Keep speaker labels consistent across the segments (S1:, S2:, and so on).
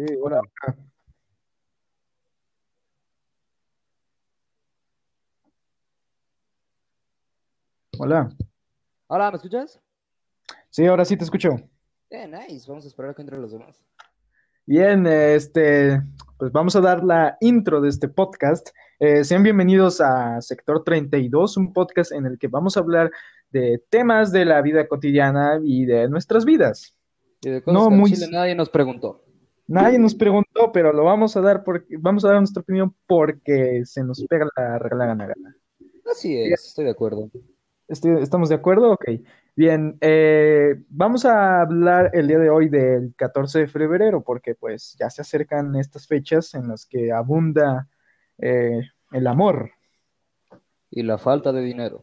S1: Sí, hola. Hola.
S2: Hola, ¿me escuchas?
S1: Sí, ahora sí te escucho.
S2: Eh, nice. Vamos a esperar a que entren los demás.
S1: Bien, este, pues vamos a dar la intro de este podcast. Eh, sean bienvenidos a Sector 32, un podcast en el que vamos a hablar de temas de la vida cotidiana y de nuestras vidas.
S2: Y de cosas
S1: No,
S2: que
S1: muy-
S2: Chile nadie nos preguntó.
S1: Nadie nos preguntó, pero lo vamos a dar porque vamos a dar nuestra opinión porque se nos pega la regalada gana.
S2: Así es, estoy de acuerdo.
S1: Estoy- ¿Estamos de acuerdo? Ok. Bien, eh, vamos a hablar el día de hoy del 14 de febrero porque pues ya se acercan estas fechas en las que abunda eh, el amor
S2: Y la falta de dinero.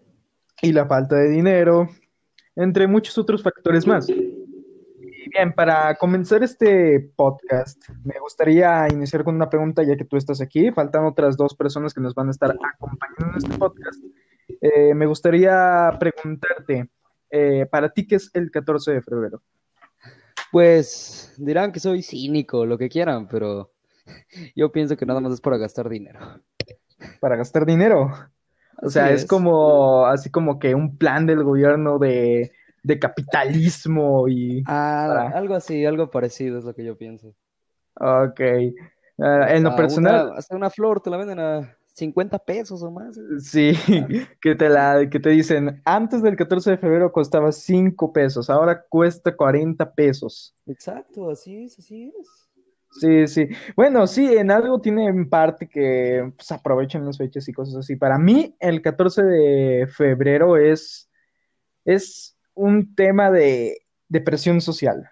S1: y la falta de dinero, entre muchos otros factores más. Bien, para comenzar este podcast, me gustaría iniciar con una pregunta ya que tú estás aquí. Faltan otras dos personas que nos van a estar acompañando en este podcast. Eh, me gustaría preguntarte, eh, para ti, ¿qué es el 14 de febrero?
S2: Pues dirán que soy cínico, lo que quieran, pero yo pienso que nada más es para gastar dinero.
S1: Para gastar dinero. O sea, es como así como que un plan del gobierno de, de capitalismo y...
S2: Ah,
S1: para-
S2: algo así, algo parecido es lo que yo pienso.
S1: Ok. Ah, en lo personal...
S2: una- hasta una flor te la venden a 50 pesos o más.
S1: Sí, que te la, que te dicen, antes del 14 de febrero costaba 5 pesos, ahora cuesta 40 pesos.
S2: Exacto, así es, así es.
S1: Sí, sí. Bueno, sí, en algo tiene en parte que pues, aprovechan las fechas y cosas así. Para mí, el 14 de febrero es, es un tema de, de presión social.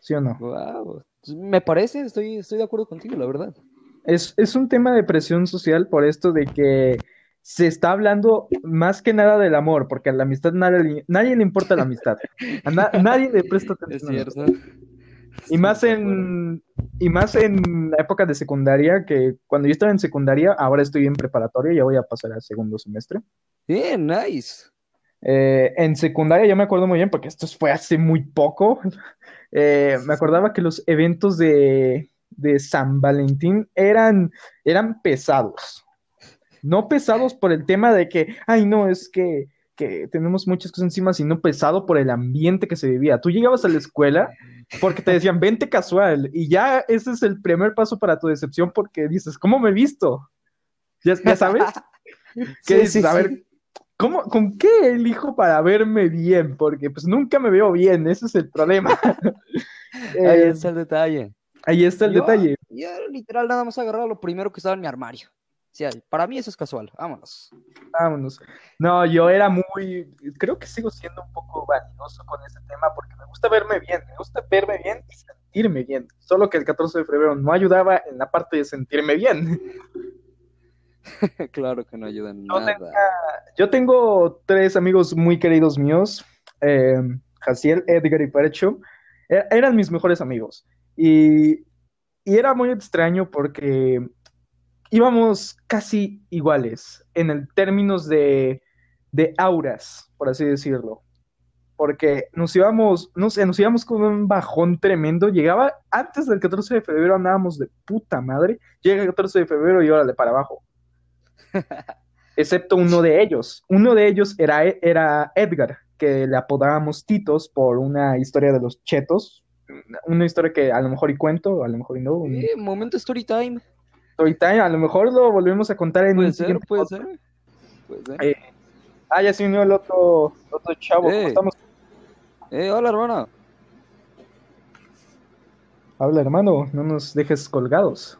S1: ¿Sí o no?
S2: Wow. Me parece, estoy, estoy de acuerdo contigo, la verdad.
S1: Es, es un tema de presión social por esto de que se está hablando más que nada del amor, porque a la amistad nadie, le- nadie le importa la amistad. A na- nadie le presta
S2: Es
S1: atención. la
S2: cierto.
S1: Y más en, y más en la época de secundaria, que cuando yo estaba en secundaria, ahora estoy en preparatoria, ya voy a pasar al segundo semestre.
S2: Bien, nice.
S1: Eh, en secundaria yo me acuerdo muy bien, porque esto fue hace muy poco. Eh, me acordaba que los eventos de, de San Valentín eran, eran pesados. No pesados por el tema de que, ay, no, es que, que tenemos muchas cosas encima, sino pesado por el ambiente que se vivía. Tú llegabas a la escuela porque te decían, vente casual, y ya ese es el primer paso para tu decepción porque dices, ¿cómo me he visto? ¿Ya, ya sabes? ¿Qué
S2: Sí,
S1: dices?
S2: sí,
S1: a
S2: sí.
S1: ¿Cómo, ¿con qué elijo para verme bien? Porque pues nunca me veo bien, ese es el problema.
S2: Ahí
S1: Eh,
S2: está el detalle.
S1: ahí está el
S2: Yo-
S1: detalle.
S2: Yo literal nada más agarraba lo primero que estaba en mi armario. O sea, para mí eso es casual. Vámonos.
S1: Vámonos. No, yo era muy, creo que sigo siendo un poco vanidoso con ese tema porque me gusta verme bien, me gusta verme bien y sentirme bien. Solo que el 14 de febrero no ayudaba en la parte de sentirme bien.
S2: claro que no ayuda en
S1: No
S2: nada.
S1: Yo tengo tres amigos muy queridos míos, eh, Jaciel, Edgar y Percho. E- eran mis mejores amigos. Y, y era muy extraño porque íbamos casi iguales en el términos de, de auras, por así decirlo. Porque nos íbamos, no sé, nos íbamos con un bajón tremendo. Llegaba antes del 14 de febrero, andábamos de puta madre. Llega el 14 de febrero y órale para abajo excepto uno de ellos. Uno de ellos era, era Edgar, que le apodábamos Titos por una historia de los chetos. Una historia que a lo mejor y cuento, a lo mejor y no. Un
S2: Eh, momento story time.
S1: story time, a lo mejor lo volvemos a contar en
S2: Puede
S1: un
S2: ser, puede ser. Puede ser.
S1: Eh, Ah, ya se unió el otro, otro chavo. ¿Cómo
S2: Eh.
S1: estamos?
S2: Eh, hola, hermana.
S1: Habla, hermano, no nos dejes colgados.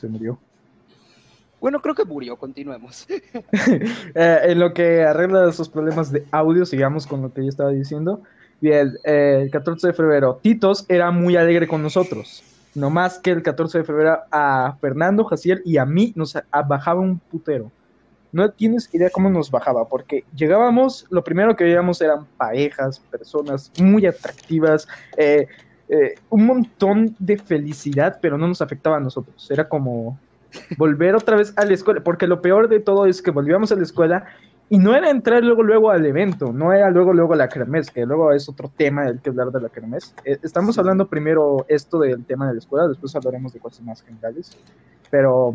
S1: Se murió.
S2: Bueno, creo que murió. Continuemos.
S1: Eh, en lo que arregla esos problemas de audio, sigamos con lo que yo estaba diciendo. Bien, eh, el 14 de febrero, Titos era muy alegre con nosotros. No más que el 14 de febrero a Fernando, Jaciel y a mí nos bajaba un putero. No tienes idea cómo nos bajaba, porque llegábamos, lo primero que veíamos eran parejas, personas muy atractivas, eh, eh, un montón de felicidad, pero no nos afectaba a nosotros. Era como volver otra vez a la escuela, porque lo peor de todo es que volvíamos a la escuela y no era entrar luego luego al evento, no era luego luego la kermés, que luego es otro tema del que hablar de la kermés. Eh, estamos hablando primero esto del tema de la escuela, después hablaremos de cosas más generales. Pero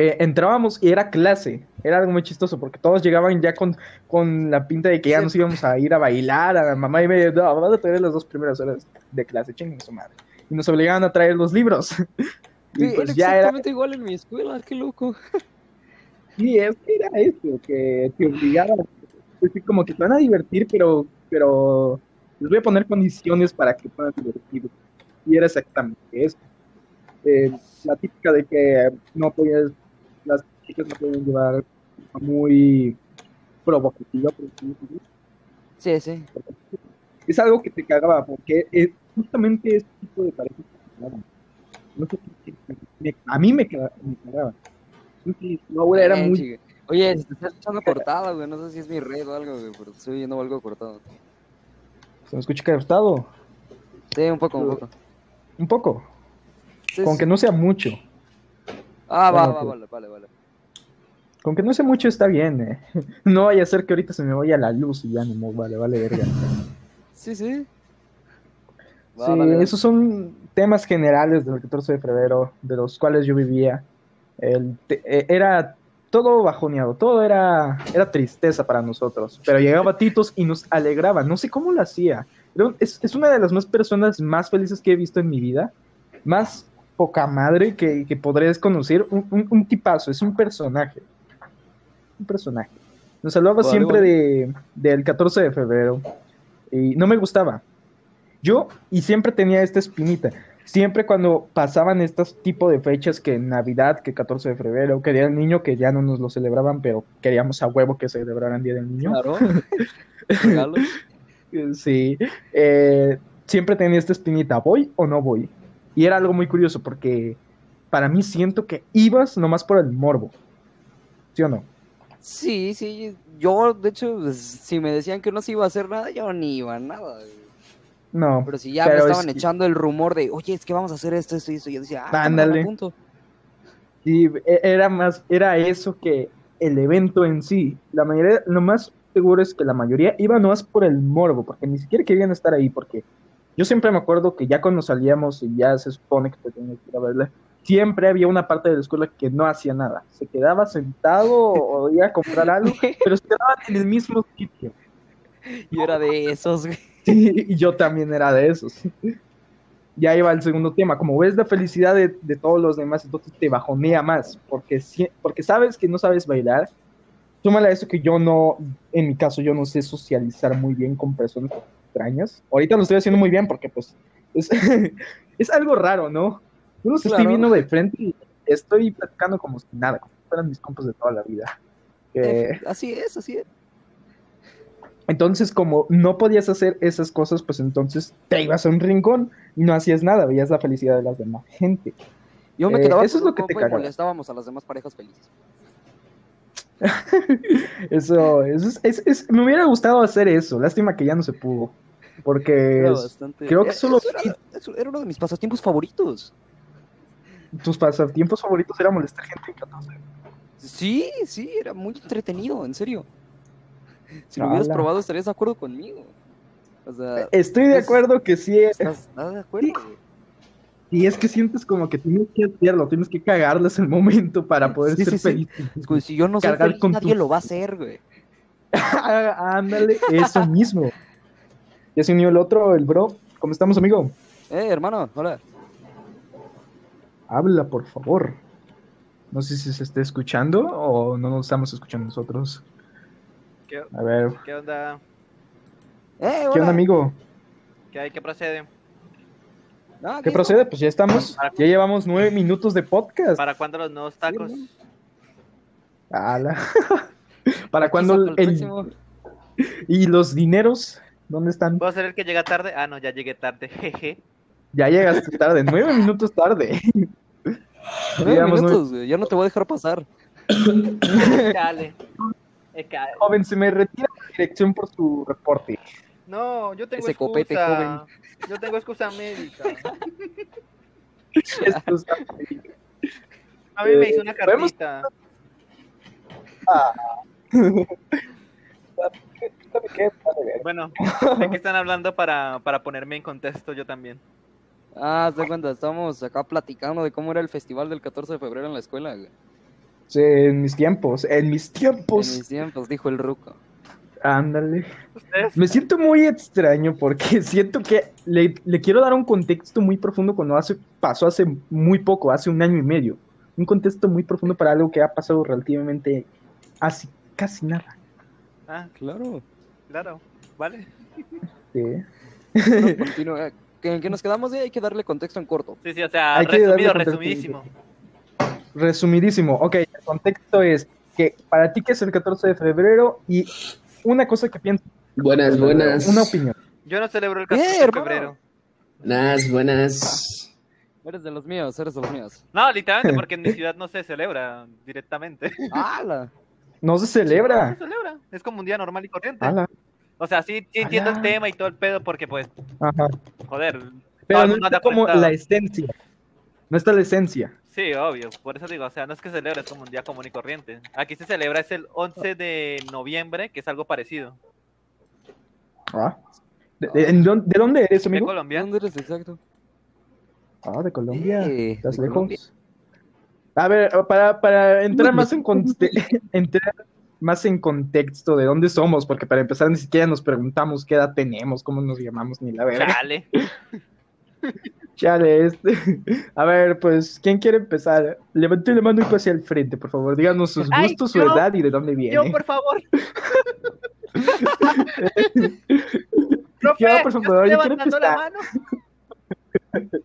S1: eh, entrábamos y era clase, era algo muy chistoso porque todos llegaban ya con, con la pinta de que ya nos íbamos a ir a bailar, a mamá y me no, vamos a traer las dos primeras horas de clase, chinguen su madre. Y nos obligaban a traer los libros.
S2: y pues ya exactamente igual en mi escuela, qué loco.
S1: Sí, es que era eso, que te obligaban, pues, como que te van a divertir, pero, pero les voy a poner condiciones para que puedan divertir. Y era exactamente eso. Eh, la típica de que no podías, las chicas no pueden llevar muy provocativa,
S2: Sí, sí.
S1: Es algo que te cagaba, porque es justamente este tipo de parejas no sé, a mí me, me cagaba
S2: no, era muy. Oye, se está escuchando cortado, güey. No sé si es mi red o algo, güey, pero estoy oyendo algo cortado.
S1: ¿Se me escucha cortado?
S2: Sí, un poco, un poco.
S1: ¿Un poco? Con que no sea mucho.
S2: Ah, va, va, vale, vale, vale.
S1: Con que no sea mucho está bien, eh. No vaya a ser que ahorita se me vaya la luz y ya no, vale, vale, verga.
S2: Sí, sí.
S1: sí, esos son temas generales del 14 de febrero, de los cuales yo vivía. E, era todo bajoneado, todo era, era tristeza para nosotros. Pero llegaba Titos y nos alegraba. No sé cómo lo hacía. Es, es, una de las más personas más felices que he visto en mi vida. Más poca madre que, que podré conocer. Un, un, tipazo, es un personaje. Un personaje. Nos hablaba siempre De, del 14 de febrero. Y no me gustaba. Yo, y siempre tenía esta espinita siempre cuando pasaban estos tipos de fechas que Navidad, que 14 de febrero, que Día del Niño, que ya no nos lo celebraban, pero queríamos a huevo que celebraran Día del Niño.
S2: Claro.
S1: sí. Eh, siempre tenía esta espinita, ¿voy o no voy? Y era algo muy curioso porque para mí siento que ibas nomás por el morbo. ¿Sí o no?
S2: Sí, sí. Yo, de hecho, si me decían que no se iba a hacer nada, yo ni iba a nada.
S1: No.
S2: Pero si ya me estaban echando el rumor de, oye, es que vamos a hacer esto, esto y esto, yo decía, ah,
S1: ándale. Sí, e, era más, era eso que el evento en sí. La mayoría, lo más seguro es que la mayoría iba nomás por el morbo, porque ni siquiera querían estar ahí, porque yo siempre me acuerdo que ya cuando salíamos y ya se supone que te tenías que ir a verla, siempre había una parte de la escuela que no hacía nada. Se quedaba sentado o iba a comprar algo, pero se quedaban en el mismo sitio.
S2: Y era de esos, güey.
S1: y yo también era de esos. Ya iba el segundo tema, como ves la felicidad de, todos los demás, entonces te bajonea más, porque, porque sabes que no sabes bailar. Súmale a eso que yo no, en mi caso, yo no sé socializar muy bien con personas extrañas. Ahorita lo estoy haciendo muy bien porque pues es, es algo raro, ¿no? Uno se estoy viendo de frente y estoy platicando como si nada, como si fueran mis compas de toda la vida.
S2: Así es, así es.
S1: Entonces, como no podías hacer esas cosas, pues entonces te ibas a un rincón y no hacías nada, veías la felicidad de las demás gente.
S2: Yo me quedaba eh, eso es lo que te y molestábamos a las demás parejas felices.
S1: eso, eso es, me hubiera gustado hacer eso, lástima que ya no se pudo. Porque creo que solo...
S2: era, era, uno de mis pasatiempos favoritos.
S1: ¿Tus pasatiempos favoritos era molestar gente en 14?
S2: Sí, sí, era muy entretenido, en serio. Si lo hubieras probado, estarías de acuerdo conmigo.
S1: Estoy de acuerdo que sí.
S2: ¿Estás de acuerdo?
S1: Y es que sientes como que tienes que hacerlo, tienes que cagarles el momento para poder ser feliz.
S2: si yo no soy feliz, nadie lo va a hacer, güey.
S1: Ándale, eso mismo. Ya se unió el otro, el bro. ¿Cómo estamos, amigo?
S2: Eh, hermano, hola.
S1: Habla, por favor. No sé si se está escuchando o no nos estamos escuchando nosotros.
S3: ¿Qué,
S1: a ver.
S3: ¿Qué onda?
S2: Eh,
S1: ¿Qué onda, amigo?
S3: ¿Qué hay? ¿Qué procede?
S1: ¿Qué procede? Pues ya estamos. Ya llevamos nueve minutos de podcast.
S3: ¿Para cuándo los nuevos tacos?
S1: ¡Hala! ¿Para cuándo el, ¿Y los dineros? ¿Dónde están?
S3: ¿Puedo ser el que llega tarde? Ah, no, ya llegué tarde, jeje.
S1: Ya llegaste tarde, nueve minutos tarde.
S2: Nueve minutos. Ya no te voy a dejar pasar.
S3: Dale.
S1: Joven, se me retira la dirección por su reporte.
S3: No, yo tengo excusa. Yo tengo excusa médica.
S1: excusa
S3: A mí me hizo una cartita.
S1: Ah,
S3: Bueno, ¿de qué están hablando para, para ponerme en contexto yo también?
S2: Ah, te cuenta, estamos acá platicando de cómo era el festival del 14 de febrero en la escuela, güey.
S1: Sí, en mis tiempos, en mis
S2: En
S1: tiempos.
S2: mis tiempos, dijo el ruco.
S1: Ándale.
S3: ¿Ustedes?
S1: Me siento muy extraño porque siento que le, le quiero dar un contexto muy profundo cuando hace, pasó hace muy poco, hace un año y medio. Un contexto muy profundo para algo que ha pasado relativamente hace casi nada.
S3: Ah,
S2: Claro.
S3: claro, vale.
S1: Sí.
S2: Continúa. ¿Que- ¿En qué nos quedamos? Eh, Hay que darle contexto en corto.
S3: Sí, sí, o sea,
S1: Hay que
S3: resumido, resumidísimo.
S1: Resumidísimo. Ok, el contexto es que para ti que es el 14 de febrero y una cosa que piensas.
S4: Buenas, buenas.
S1: Una opinión.
S3: Yo no celebro el
S2: Eh,
S3: 14 de
S2: hermano.
S3: febrero.
S4: Buenas, buenas.
S2: Eres de los míos, eres de los míos.
S3: No, literalmente, porque en mi ciudad no se celebra directamente.
S2: ¡Hala!
S1: No se
S3: No
S1: celebra.
S3: se celebra. Es como un día normal y corriente.
S1: Ala.
S3: O sea, sí, sí entiendo el tema y todo el pedo, porque pues,
S1: Ajá.
S3: joder.
S1: Pero no está como la esencia. No está la esencia.
S3: Sí, obvio. Por eso digo, o sea, no es que se celebra, es como un día común y corriente. Aquí se celebra es el 11 de noviembre, que es algo parecido.
S1: Ah. ¿De, de- en dónde- de dónde eres,
S3: ¿De
S1: amigo?
S3: Colombia?
S2: ¿Dónde eres exacto?
S1: Ah, de Colombia.
S2: Eh,
S1: ¿Estás
S2: de
S1: lejos?
S2: Colombia.
S1: A ver, para, para entrar más en entrar más en contexto de dónde somos, porque para empezar ni siquiera nos preguntamos qué edad tenemos, cómo nos llamamos, ni la verdad.
S3: Chale.
S1: Chale, este. A ver, pues, ¿quién quiere empezar? Levante la mano y pase al frente, por favor. Díganos sus
S3: Ay,
S1: gustos, su edad y de dónde viene.
S3: Yo, por favor. Profe,
S1: Yo, por favor, yo quiero
S3: la mano.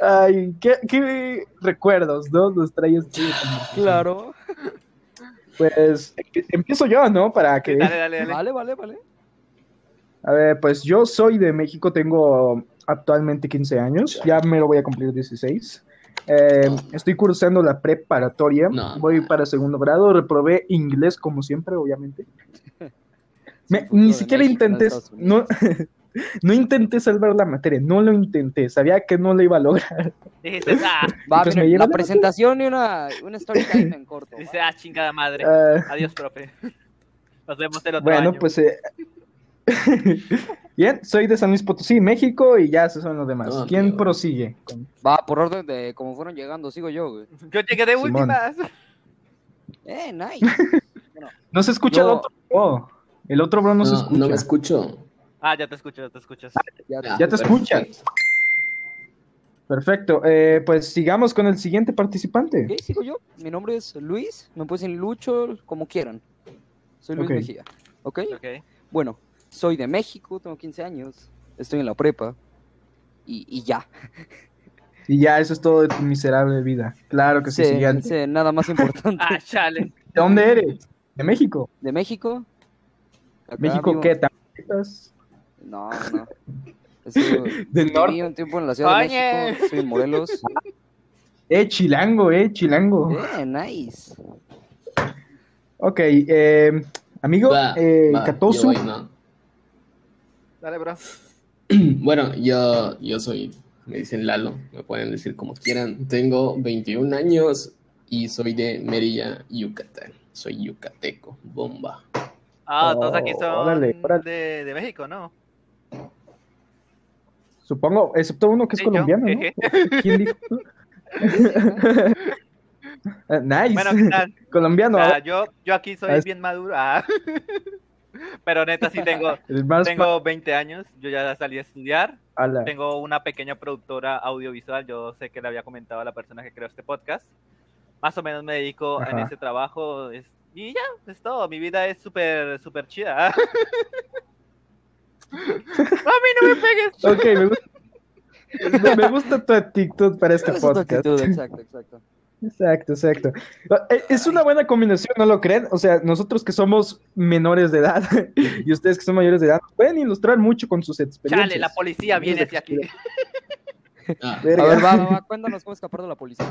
S1: Ay, ¿qué, qué recuerdos, ¿no? Nos trae conversación?
S2: Claro.
S1: Pues empie- empiezo yo, ¿no? Para que.
S3: Dale, dale, dale.
S2: Vale, vale, vale.
S1: A ver, pues yo soy de México, tengo actualmente 15 años, ya me lo voy a cumplir 16. Eh, estoy cursando la preparatoria,
S4: No.
S1: voy para segundo grado, reprobé inglés como siempre, obviamente. Me- ni siquiera intenté, no, no intenté salvar la materia, no lo intenté, sabía que no lo iba a lograr.
S3: Ah,
S2: Va,
S1: Pues
S2: miren,
S1: me lleva
S2: la
S1: la-
S2: presentación y una, una story time en corto.
S3: dice, ah, chingada madre.
S1: Ah,
S3: Adiós, profe. Nos vemos el otro
S1: bueno,
S3: año.
S1: pues... eh, Bien, soy de San Luis Potosí, México, y ya esos son los demás.
S4: No,
S1: ¿Quién
S4: tío.
S1: prosigue?
S2: Va, por orden de cómo fueron llegando, sigo yo, güey.
S3: Yo llegué de
S1: Simón.
S3: últimas.
S2: Eh, nice.
S1: No se escucha el otro. bro. el otro bro no, se escucha.
S4: no me escucho.
S3: Ah, ya te escucho, ya te escuchas.
S2: Ya,
S4: Ya,
S1: Ya te escuchas.
S4: perfecto.
S1: Perfecto. eh, pues sigamos con el siguiente participante.
S2: Ok, sigo yo. Mi nombre es Luis. Me pueden decir Lucho, como quieran. Soy Luis. Mejía. ¿Ok?
S3: Ok.
S2: Bueno, soy de México, tengo 15 años. Estoy en la prepa. Y, y ya.
S1: Y ya, eso es todo de tu miserable vida. Claro que sí,
S2: sé nada más importante.
S3: Ah, chale.
S1: ¿De dónde eres? ¿De México?
S2: ¿De México? Acá
S1: ¿México
S2: vivo-
S1: qué? ¿Tamaulipas?
S2: No, no. Estuve-
S1: ¿Del norte?
S2: un tiempo en la Ciudad de. México. Estoy en Morelos.
S1: Eh, chilango, eh, chilango.
S2: Eh, nice.
S1: Ok, eh, amigo,
S4: Va,
S1: eh,
S4: va,
S1: Katosu.
S4: yo voy, ¿no?
S3: Dale, bro.
S4: Bueno, yo, yo soy, me dicen Lalo, me pueden decir como quieran. Tengo 21 años y soy de Merilla, Yucatán. Soy yucateco, bomba.
S3: Ah,
S1: Oh,
S3: todos aquí son
S1: órale, órale.
S3: De, de México, ¿no?
S1: Supongo, excepto uno que es
S3: yo,
S1: colombiano, ¿no?
S3: jeje.
S1: ¿Quién dijo? Nice.
S3: Bueno, ¿qué tal?
S1: colombiano.
S3: Ah, yo, yo aquí soy
S1: Ah,
S3: bien maduro. ah. Pero neta, sí tengo, tengo 20 años. Yo ya salí a estudiar. Tengo una pequeña productora audiovisual. Yo sé que le había comentado a la persona que creó este podcast. Más o menos me dedico en
S1: Ajá.
S3: ese trabajo. es- y ya, es todo. Mi vida es súper, súper chida. a mí no me pegues.
S1: Ok, me gusta, me- me gusta tu actitud para este
S2: tu
S1: podcast.
S2: actitud, exacto, exacto.
S1: Exacto, exacto. Eh, Es una buena combinación, ¿no lo creen? O sea, nosotros que somos menores de edad y ustedes que son mayores de edad pueden ilustrar mucho con sus experiencias.
S3: Chale, la policía viene hacia aquí.
S4: Ah.
S2: A ver, va, va, va, cuéntanos cómo escapar de la policía.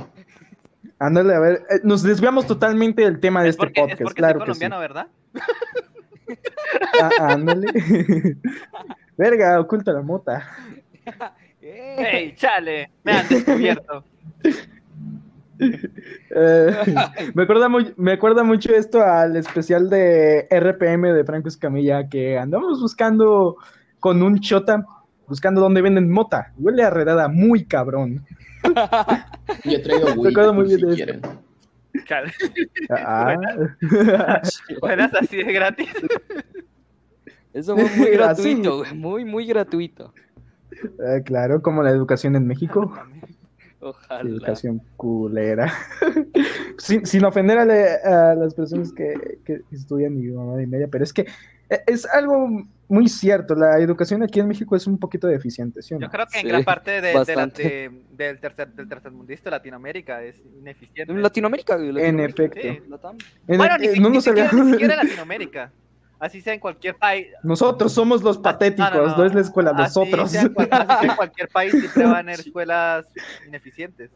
S1: Ándale, a ver, eh, nos desviamos totalmente del tema de
S3: Es
S1: este
S3: porque, es
S1: podcast,
S3: porque
S1: claro
S3: soy
S1: que sí.
S3: colombiano, ¿verdad?
S1: Ah, ándale. Verga, oculta la mota.
S3: ¡Ey, chale! Me han descubierto.
S1: Eh, me, acuerda muy, me acuerda mucho esto al especial de RPM de Franco Escamilla, que andamos buscando con un chota, buscando dónde venden mota. Huele a redada muy cabrón.
S4: Yo traigo
S1: Me acuerdo muy bien
S4: si
S1: de
S4: quieren.
S3: Cal-
S1: Ah.
S3: Buenas así de gratis.
S2: Eso fue muy gratuito, güey, muy, muy gratuito.
S1: Ah, claro, como la educación en México.
S2: Ojalá.
S1: Educación culera. sin, sin ofender a, le- a las personas que, que estudian mi mamá y media, pero es que eh, es algo muy cierto. La educación aquí en México es un poquito deficiente, ¿sí o no?
S3: Yo creo que en
S2: Sí,
S3: gran parte de, de la- de- del tercer del tercermundista Latinoamérica es ineficiente.
S2: En Latinoamérica.
S1: En efecto.
S3: Sí. Bueno, ni,
S1: eh,
S3: si-
S1: no
S3: ni siquiera, ni siquiera en Latinoamérica. Así sea en cualquier país.
S1: Nosotros somos los patéticos,
S3: No,
S1: no,
S3: no, no.
S1: es la escuela,
S3: Así
S1: nosotros.
S3: sea en cual- así sea en cualquier país siempre van a haber escuelas ineficientes.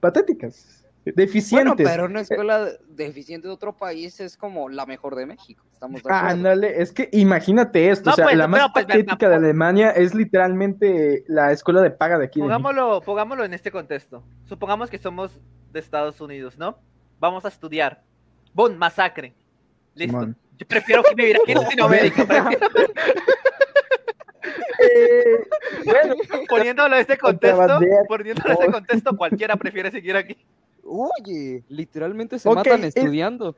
S1: Patéticas.
S2: Bueno,
S1: Deficientes.
S2: pero una escuela deficiente de otro país es como la mejor de México. Estamos de acuerdo.
S1: Ándale, es que imagínate esto,
S3: No,
S1: o sea,
S3: pues,
S1: la más
S3: pues,
S1: patética de Alemania es literalmente la escuela de paga de aquí. de.
S3: Pongámoslo, pongámoslo en este contexto. Supongamos que somos de Estados Unidos, ¿no? Vamos a estudiar. ¡Bum! Masacre. Listo. Yo prefiero que vivir aquí en Latinoamérica. prefiero-
S1: Eh, bueno,
S3: poniéndolo en este contexto, poniéndolo en este contexto, cualquiera prefiere seguir aquí.
S2: Oye, literalmente se matan
S1: es-
S2: estudiando.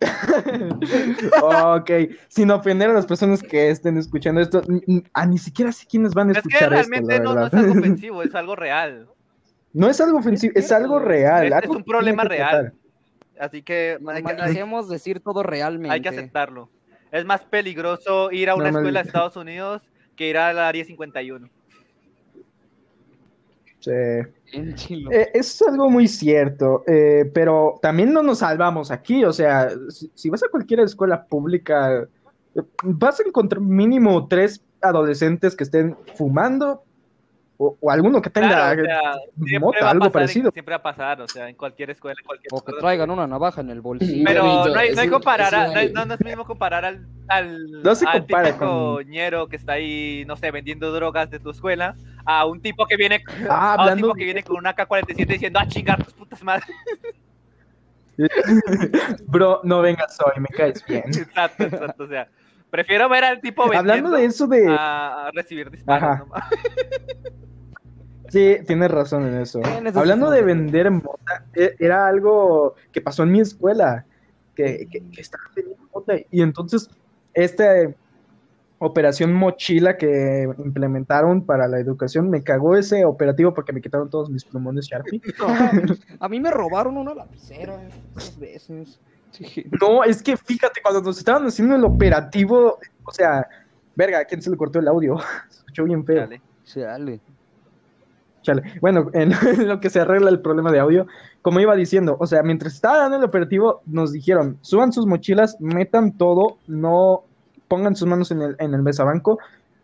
S1: ok, sin ofender a las personas que estén escuchando esto, ni, ni- ah, ni siquiera sé quiénes van a
S3: Es que
S1: escuchar esto,
S3: realmente
S1: la
S3: no, no
S1: verdad.
S3: es algo ofensivo, es algo real.
S1: No es algo ofensivo, es algo real.
S3: Es- es
S1: algo
S3: un
S1: que
S3: problema
S1: que
S3: real.
S1: tratar.
S3: Así que hay que, hay-
S2: Normalicemos decir todo realmente.
S3: hay que aceptarlo. Es más peligroso ir a una escuela de Estados Unidos que ir al área 51.
S1: Sí. Eh, es algo muy cierto, eh, pero también no nos salvamos aquí, o sea, si, si vas a cualquier escuela pública, eh, vas a encontrar mínimo tres adolescentes que estén fumando o, o alguno que tenga
S3: Claro, o sea, siempre
S1: mota, algo
S3: pasar,
S1: parecido.
S3: Siempre va a pasar, o sea, en cualquier escuela, en cualquier
S2: O que
S3: escuela.
S2: traigan una navaja en el bolsillo.
S3: Pero no hay, no hay comparar, a- no, no- no es mismo comparar al, al,
S1: No se
S3: al típico
S1: con-
S3: ñero que está ahí, no sé, vendiendo drogas de tu escuela, a un tipo que viene,
S1: Ah,
S3: a un tipo que viene con una K-47 diciendo, ah, chingar tus putas madres.
S1: Bro, no vengas hoy, me caes bien.
S3: exacto, exacto, o sea, prefiero ver al tipo vendiendo
S1: Hablando de eso de...
S3: a, a recibir disparos.
S1: Ajá. Sí, tienes razón en eso.
S2: En eso
S1: Hablando
S2: sí
S1: de vender mota, e- era algo que pasó en mi escuela, que, que, que estaban vendiendo mota. Y entonces, esta operación mochila que implementaron para la educación, me cagó ese operativo porque me quitaron todos mis plumones Sharpie.
S2: A mí me robaron una lapicera eh, dos veces. Sí.
S1: No, es que fíjate, cuando nos estaban haciendo el operativo, o sea, verga, ¿a quién se le cortó el audio? Se escuchó bien feo.
S3: Dale.
S2: Chale.
S1: Chale. Bueno, en lo que se arregla el problema de audio, como iba diciendo, o sea, mientras estaba dando el operativo, nos dijeron, suban sus mochilas, metan todo, no pongan sus manos en el, en el mesabanco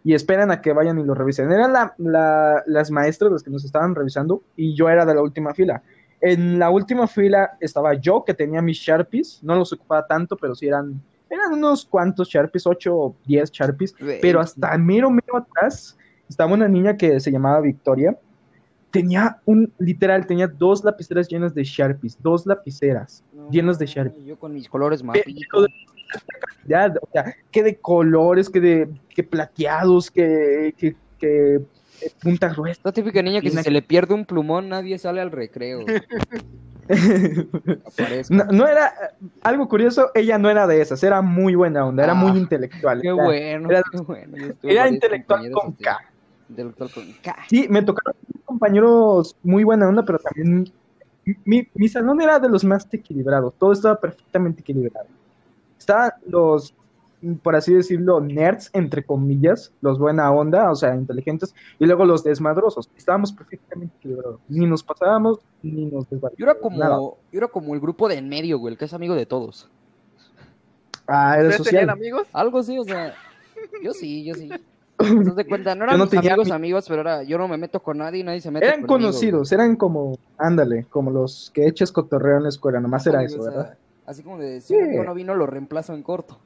S1: y esperen a que vayan y lo revisen. Eran la- la- las maestras las que nos estaban revisando y yo era de la última fila. En la última fila estaba yo, que tenía mis Sharpies, no los ocupaba tanto, pero sí eran, eran unos cuantos Sharpies, 8 o 10 Sharpies, pero hasta mero, mero atrás estaba una niña que se llamaba Victoria. Tenía un, literal, tenía dos lapiceras llenas de Sharpies, dos lapiceras llenas de Sharpies.
S2: Yo con mis colores
S1: de- Ya, o sea, que de colores, que de que plateados, que, que, que eh, punta gruesa.
S2: Esta típica niña que si
S1: Una-
S2: se le pierde un plumón, nadie sale al recreo.
S1: No, no era algo curioso, ella no era de esas, era muy buena onda, era
S2: Ah,
S1: muy intelectual.
S2: Qué
S1: era,
S2: bueno,
S1: era-
S2: qué bueno.
S1: Era intelectual con. K.
S2: Intelectual con K.
S1: Sí, me tocaron compañeros muy buena onda, pero también mi, mi salón era de los más equilibrados, todo estaba perfectamente equilibrado. Estaban los, por así decirlo, nerds, entre comillas, los buena onda, o sea, inteligentes, y luego los desmadrosos. Estábamos perfectamente equilibrados. Ni nos pasábamos, ni nos
S2: Yo
S1: desvalidábamos.
S2: era como,
S1: nada.
S2: yo era como el grupo de en medio, güey, el que es amigo de todos.
S1: Ah, era
S3: ¿Ustedes tenían
S1: social.
S3: amigos?
S2: Algo así, o sea, yo sí, yo sí. ¿Te das de cuenta? No eran
S1: Yo no
S2: mis
S1: tenía
S2: amigos
S1: ami-
S2: amigos, pero era, yo no me meto con nadie y nadie se mete
S1: Eran
S2: conmigo,
S1: conocidos, eran como, ándale, como los que echas cotorreo en la escuela, nomás era eso,
S2: o sea,
S1: ¿verdad?
S2: Así como de, si
S1: Sí.
S2: yo no vino, lo reemplazo en corto.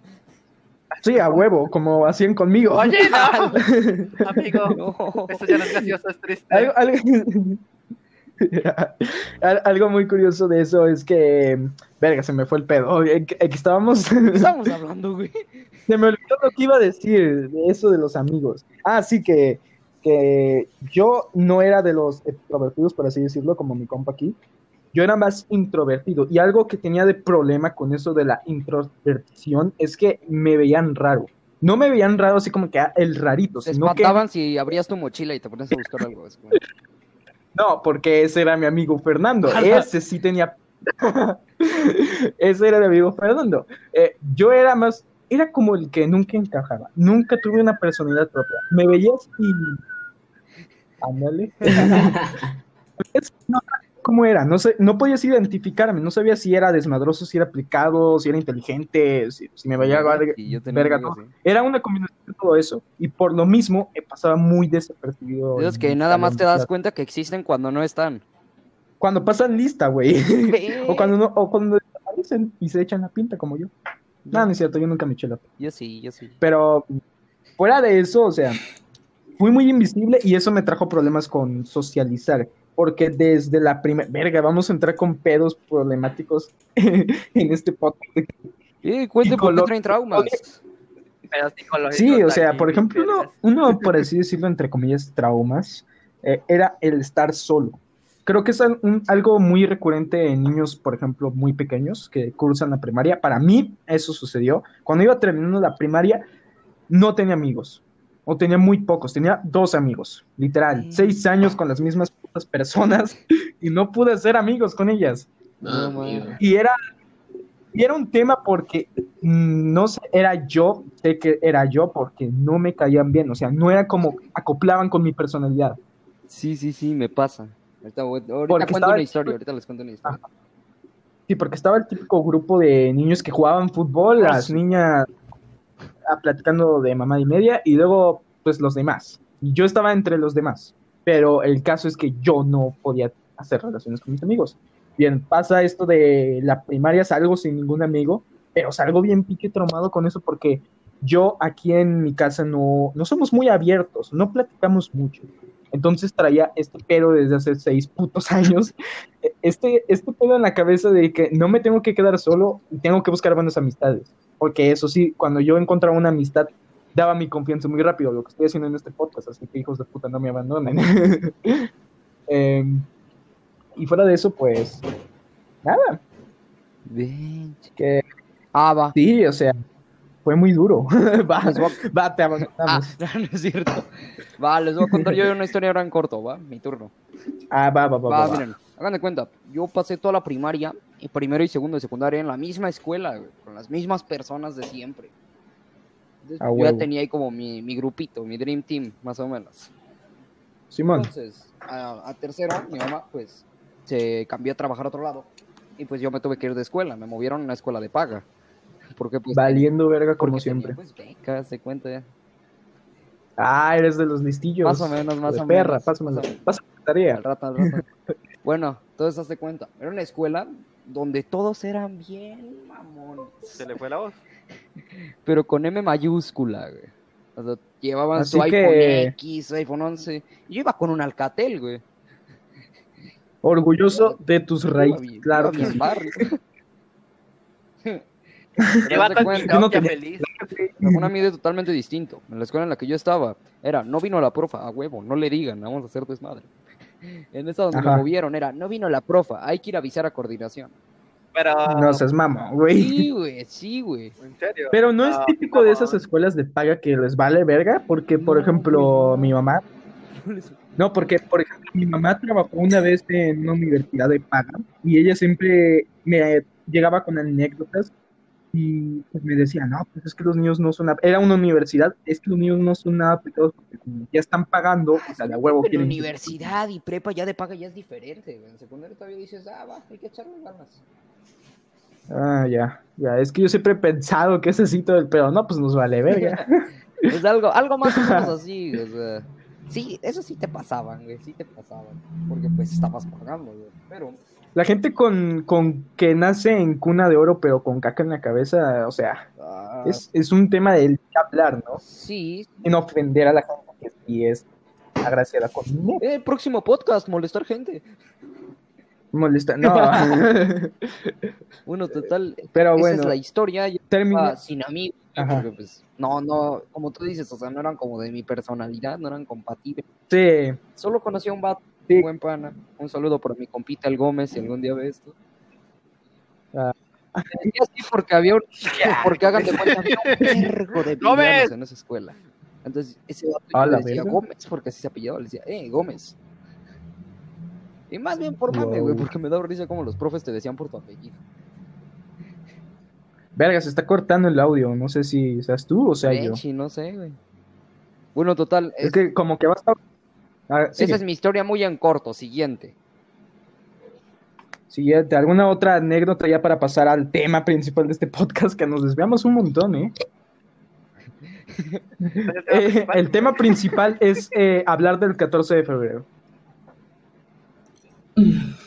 S1: Sí, a huevo, como hacían conmigo.
S3: Oye, no, amigo,
S2: No.
S3: eso ya no es gracioso, es triste.
S1: Algo- algo- Al- Algo muy curioso de eso es que, verga, se me fue el pedo. Eh, que- eh, que estábamos,
S2: ¿Qué estamos hablando, güey?
S1: Se me olvidó lo que iba a decir de eso de los amigos. Ah, sí, que, que yo no era de los extrovertidos, por así decirlo, como mi compa aquí. Yo era más introvertido. Y algo que tenía de problema con eso de la introversión es que me veían raro. No me veían raro así como que ah, el rarito,
S2: Se
S1: sino que
S2: espantaban si abrías tu mochila y te ponías a buscar algo. como-
S1: No, porque ese era mi amigo Fernando. Ese sí tenía. ese era mi amigo Fernando. Eh, yo era más. Era como el que nunca encajaba. Nunca tuve una personalidad propia. Me veías y. Ándale. Es- no, ¿Cómo era? No sé, no podías identificarme. No sabía si era desmadroso, si era aplicado, si era inteligente, si, si me veía verga.
S2: Y yo tenía
S1: verga,
S2: amigos,
S1: ¿no?
S2: sí.
S1: Era una combinación de todo eso. Y por lo mismo, pasaba muy desapercibido. En
S2: que nada más te das cuenta que existen cuando no están.
S1: Cuando pasan lista, güey. O cuando no, o cuando desaparecen y se echan la pinta como yo. No, no es cierto, yo nunca me eché la.
S2: Yo sí, yo sí.
S1: Pero fuera de eso, o sea, fui muy invisible y eso me trajo problemas con socializar. Porque desde la primera. Verga, vamos a entrar con pedos problemáticos en este podcast.
S2: Eh, cuente por qué traen traumas.
S1: Sí, o sea, por ejemplo, uno, uno, por así decirlo, entre comillas, traumas, eh, era el estar solo. Creo que es un- algo muy recurrente en niños, por ejemplo, muy pequeños que cursan la primaria. Para mí, eso sucedió. Cuando iba terminando la primaria, no tenía amigos. O tenía muy pocos. Tenía dos amigos, literal. Seis años con las mismas personas y no pude hacer amigos con ellas.
S4: Amigo.
S1: Y era, y era un tema porque mm, no sé, era yo, sé que era yo porque no me caían bien, o sea, no era como acoplaban con mi personalidad.
S2: Sí, sí, sí, me pasa. Ahorita, cuento
S1: estaba-
S2: una historia, ahorita les cuento una historia.
S1: Sí, porque estaba el típico grupo de niños que jugaban fútbol,
S2: Ah,
S1: las
S2: sí.
S1: niñas ah, platicando de mamá y media, y luego, pues, los demás. Yo estaba entre los demás, pero el caso es que yo no podía hacer relaciones con mis amigos. Bien, pasa esto de la primaria, salgo sin ningún amigo, pero salgo bien pique traumado con eso porque yo aquí en mi casa no, no somos muy abiertos, no platicamos mucho. Entonces traía este pedo desde hace seis putos años, este, este pedo en la cabeza de que no me tengo que quedar solo y tengo que buscar buenas amistades. Porque eso sí, cuando yo encontraba una amistad, daba mi confianza muy rápido, lo que estoy haciendo en este podcast, así que hijos de puta no me abandonen. Em, y fuera de eso, pues, nada, que
S2: Ah, va.
S1: sí, o sea, fue muy duro. va,
S2: Les voy
S1: va, te
S2: Ah,
S1: abandonamos.
S2: no, no es cierto. Va, les voy a contar yo una historia ahora en corto, va, mi turno.
S1: Ah, va, va, va.
S2: Va,
S1: va, va.
S2: miren, hagan de cuenta, yo pasé toda la primaria, y primero y segundo de secundaria en la misma escuela, güey, con las mismas personas de siempre. Entonces,
S1: A
S2: yo ya tenía ahí como mi, mi grupito, mi dream team, más o menos.
S1: Simón,
S2: Entonces, a, a tercero, mi mamá, pues, se cambió a trabajar a otro lado, y pues yo me tuve que ir de escuela, me movieron a una escuela de paga. Porque pues...
S1: valiendo verga como
S2: tenía,
S1: siempre.
S2: Pues becas, se cuenta ya.
S1: Ah, eres de los listillos.
S2: Más o menos, más
S1: de
S2: o
S1: perra,
S2: menos, menos.
S1: Pásame la tarea.
S2: Al rato, al rato. bueno, entonces hazte cuenta. Era una escuela donde todos eran bien mamones.
S3: Se le fue la voz.
S2: Pero con M mayúscula, güey. O sea, llevaban
S1: Así
S2: su iPhone X, su iPhone 11. Y yo iba con un Alcatel, güey.
S1: Orgulloso de tus raíces, claro que sí.
S2: de
S3: tan
S2: cuenta,
S1: yo no tenía-
S3: feliz.
S2: Fue un ambiente totalmente distinto. En la escuela en la que yo estaba, era, no vino la profa, a huevo, no le digan, vamos a hacer desmadre. En esa donde
S1: Ajá.
S2: me movieron, era, no vino la profa, hay que ir a avisar a coordinación.
S3: Pero.
S1: No seas mamón, güey.
S2: Sí, güey, sí, güey.
S3: En serio.
S1: Pero no es
S3: Ah,
S1: típico de esas escuelas de paga que les vale verga, porque, por
S2: No,
S1: ejemplo, mi mamá, no, porque, por ejemplo, mi mamá trabajó una vez en una universidad de paga y ella siempre me llegaba con anécdotas y pues, me decía, no, pues es que los niños no son, era una universidad, es que los niños no son nada aplicados porque como ya están pagando, o sea, de a huevo
S2: En
S1: quieren.
S2: universidad y prepa ya de paga ya es diferente. En secundaria todavía dices, ah, va, hay que echarle ganas.
S1: Ah, ya, ya, es que yo siempre he pensado que ese sitio del pedo, no, pues nos vale verga.
S2: Es algo, algo más o menos así, o sea. Sí, eso sí te pasaban, güey, sí te pasaban. Porque pues estabas pagando, güey. Pero,
S1: La gente con, con que nace en cuna de oro pero con caca en la cabeza, o sea,
S2: ah,
S1: es, es un tema del hablar, ¿no?
S2: sí.
S1: Sin ofender a la gente que sí es agraciada con dinero.
S2: Eh, próximo podcast, molestar gente.
S1: molesta. No.
S2: Bueno, total,
S1: Pero
S2: esa
S1: bueno,
S2: es la historia. Yo
S1: termina.
S2: sin amigos, pues, no, no, como tú dices, o sea, no eran como de mi personalidad, no eran compatibles.
S1: Sí,
S2: Solo conocí a un vato,
S1: Sí.
S2: buen pana. Un saludo por mi compita el Gómez, si algún día ve esto.
S1: Ah.
S2: Así porque había un, porque hagan de cuenta, había un vergo de
S3: ¡Gómez!
S2: villanos en esa escuela. Entonces, ese vato le decía
S1: verga.
S2: Gómez, porque así se apellidaba, le decía, eh, Gómez. Y más bien por mame, güey,
S1: Wow.
S2: porque me daba risa como los profes te decían por tu apellido.
S1: verga, se está cortando el audio. No sé si seas tú o sea yo.
S2: No sé, güey. Bueno, total,
S1: Es
S2: es-
S1: que como que vas a. Ah,
S2: esa es mi historia muy en corto. Siguiente.
S1: Siguiente, ¿alguna otra anécdota ya para pasar al tema principal de este podcast? Que nos desviamos un montón, ¿eh? Eh, el tema principal es eh, hablar del 14 de febrero.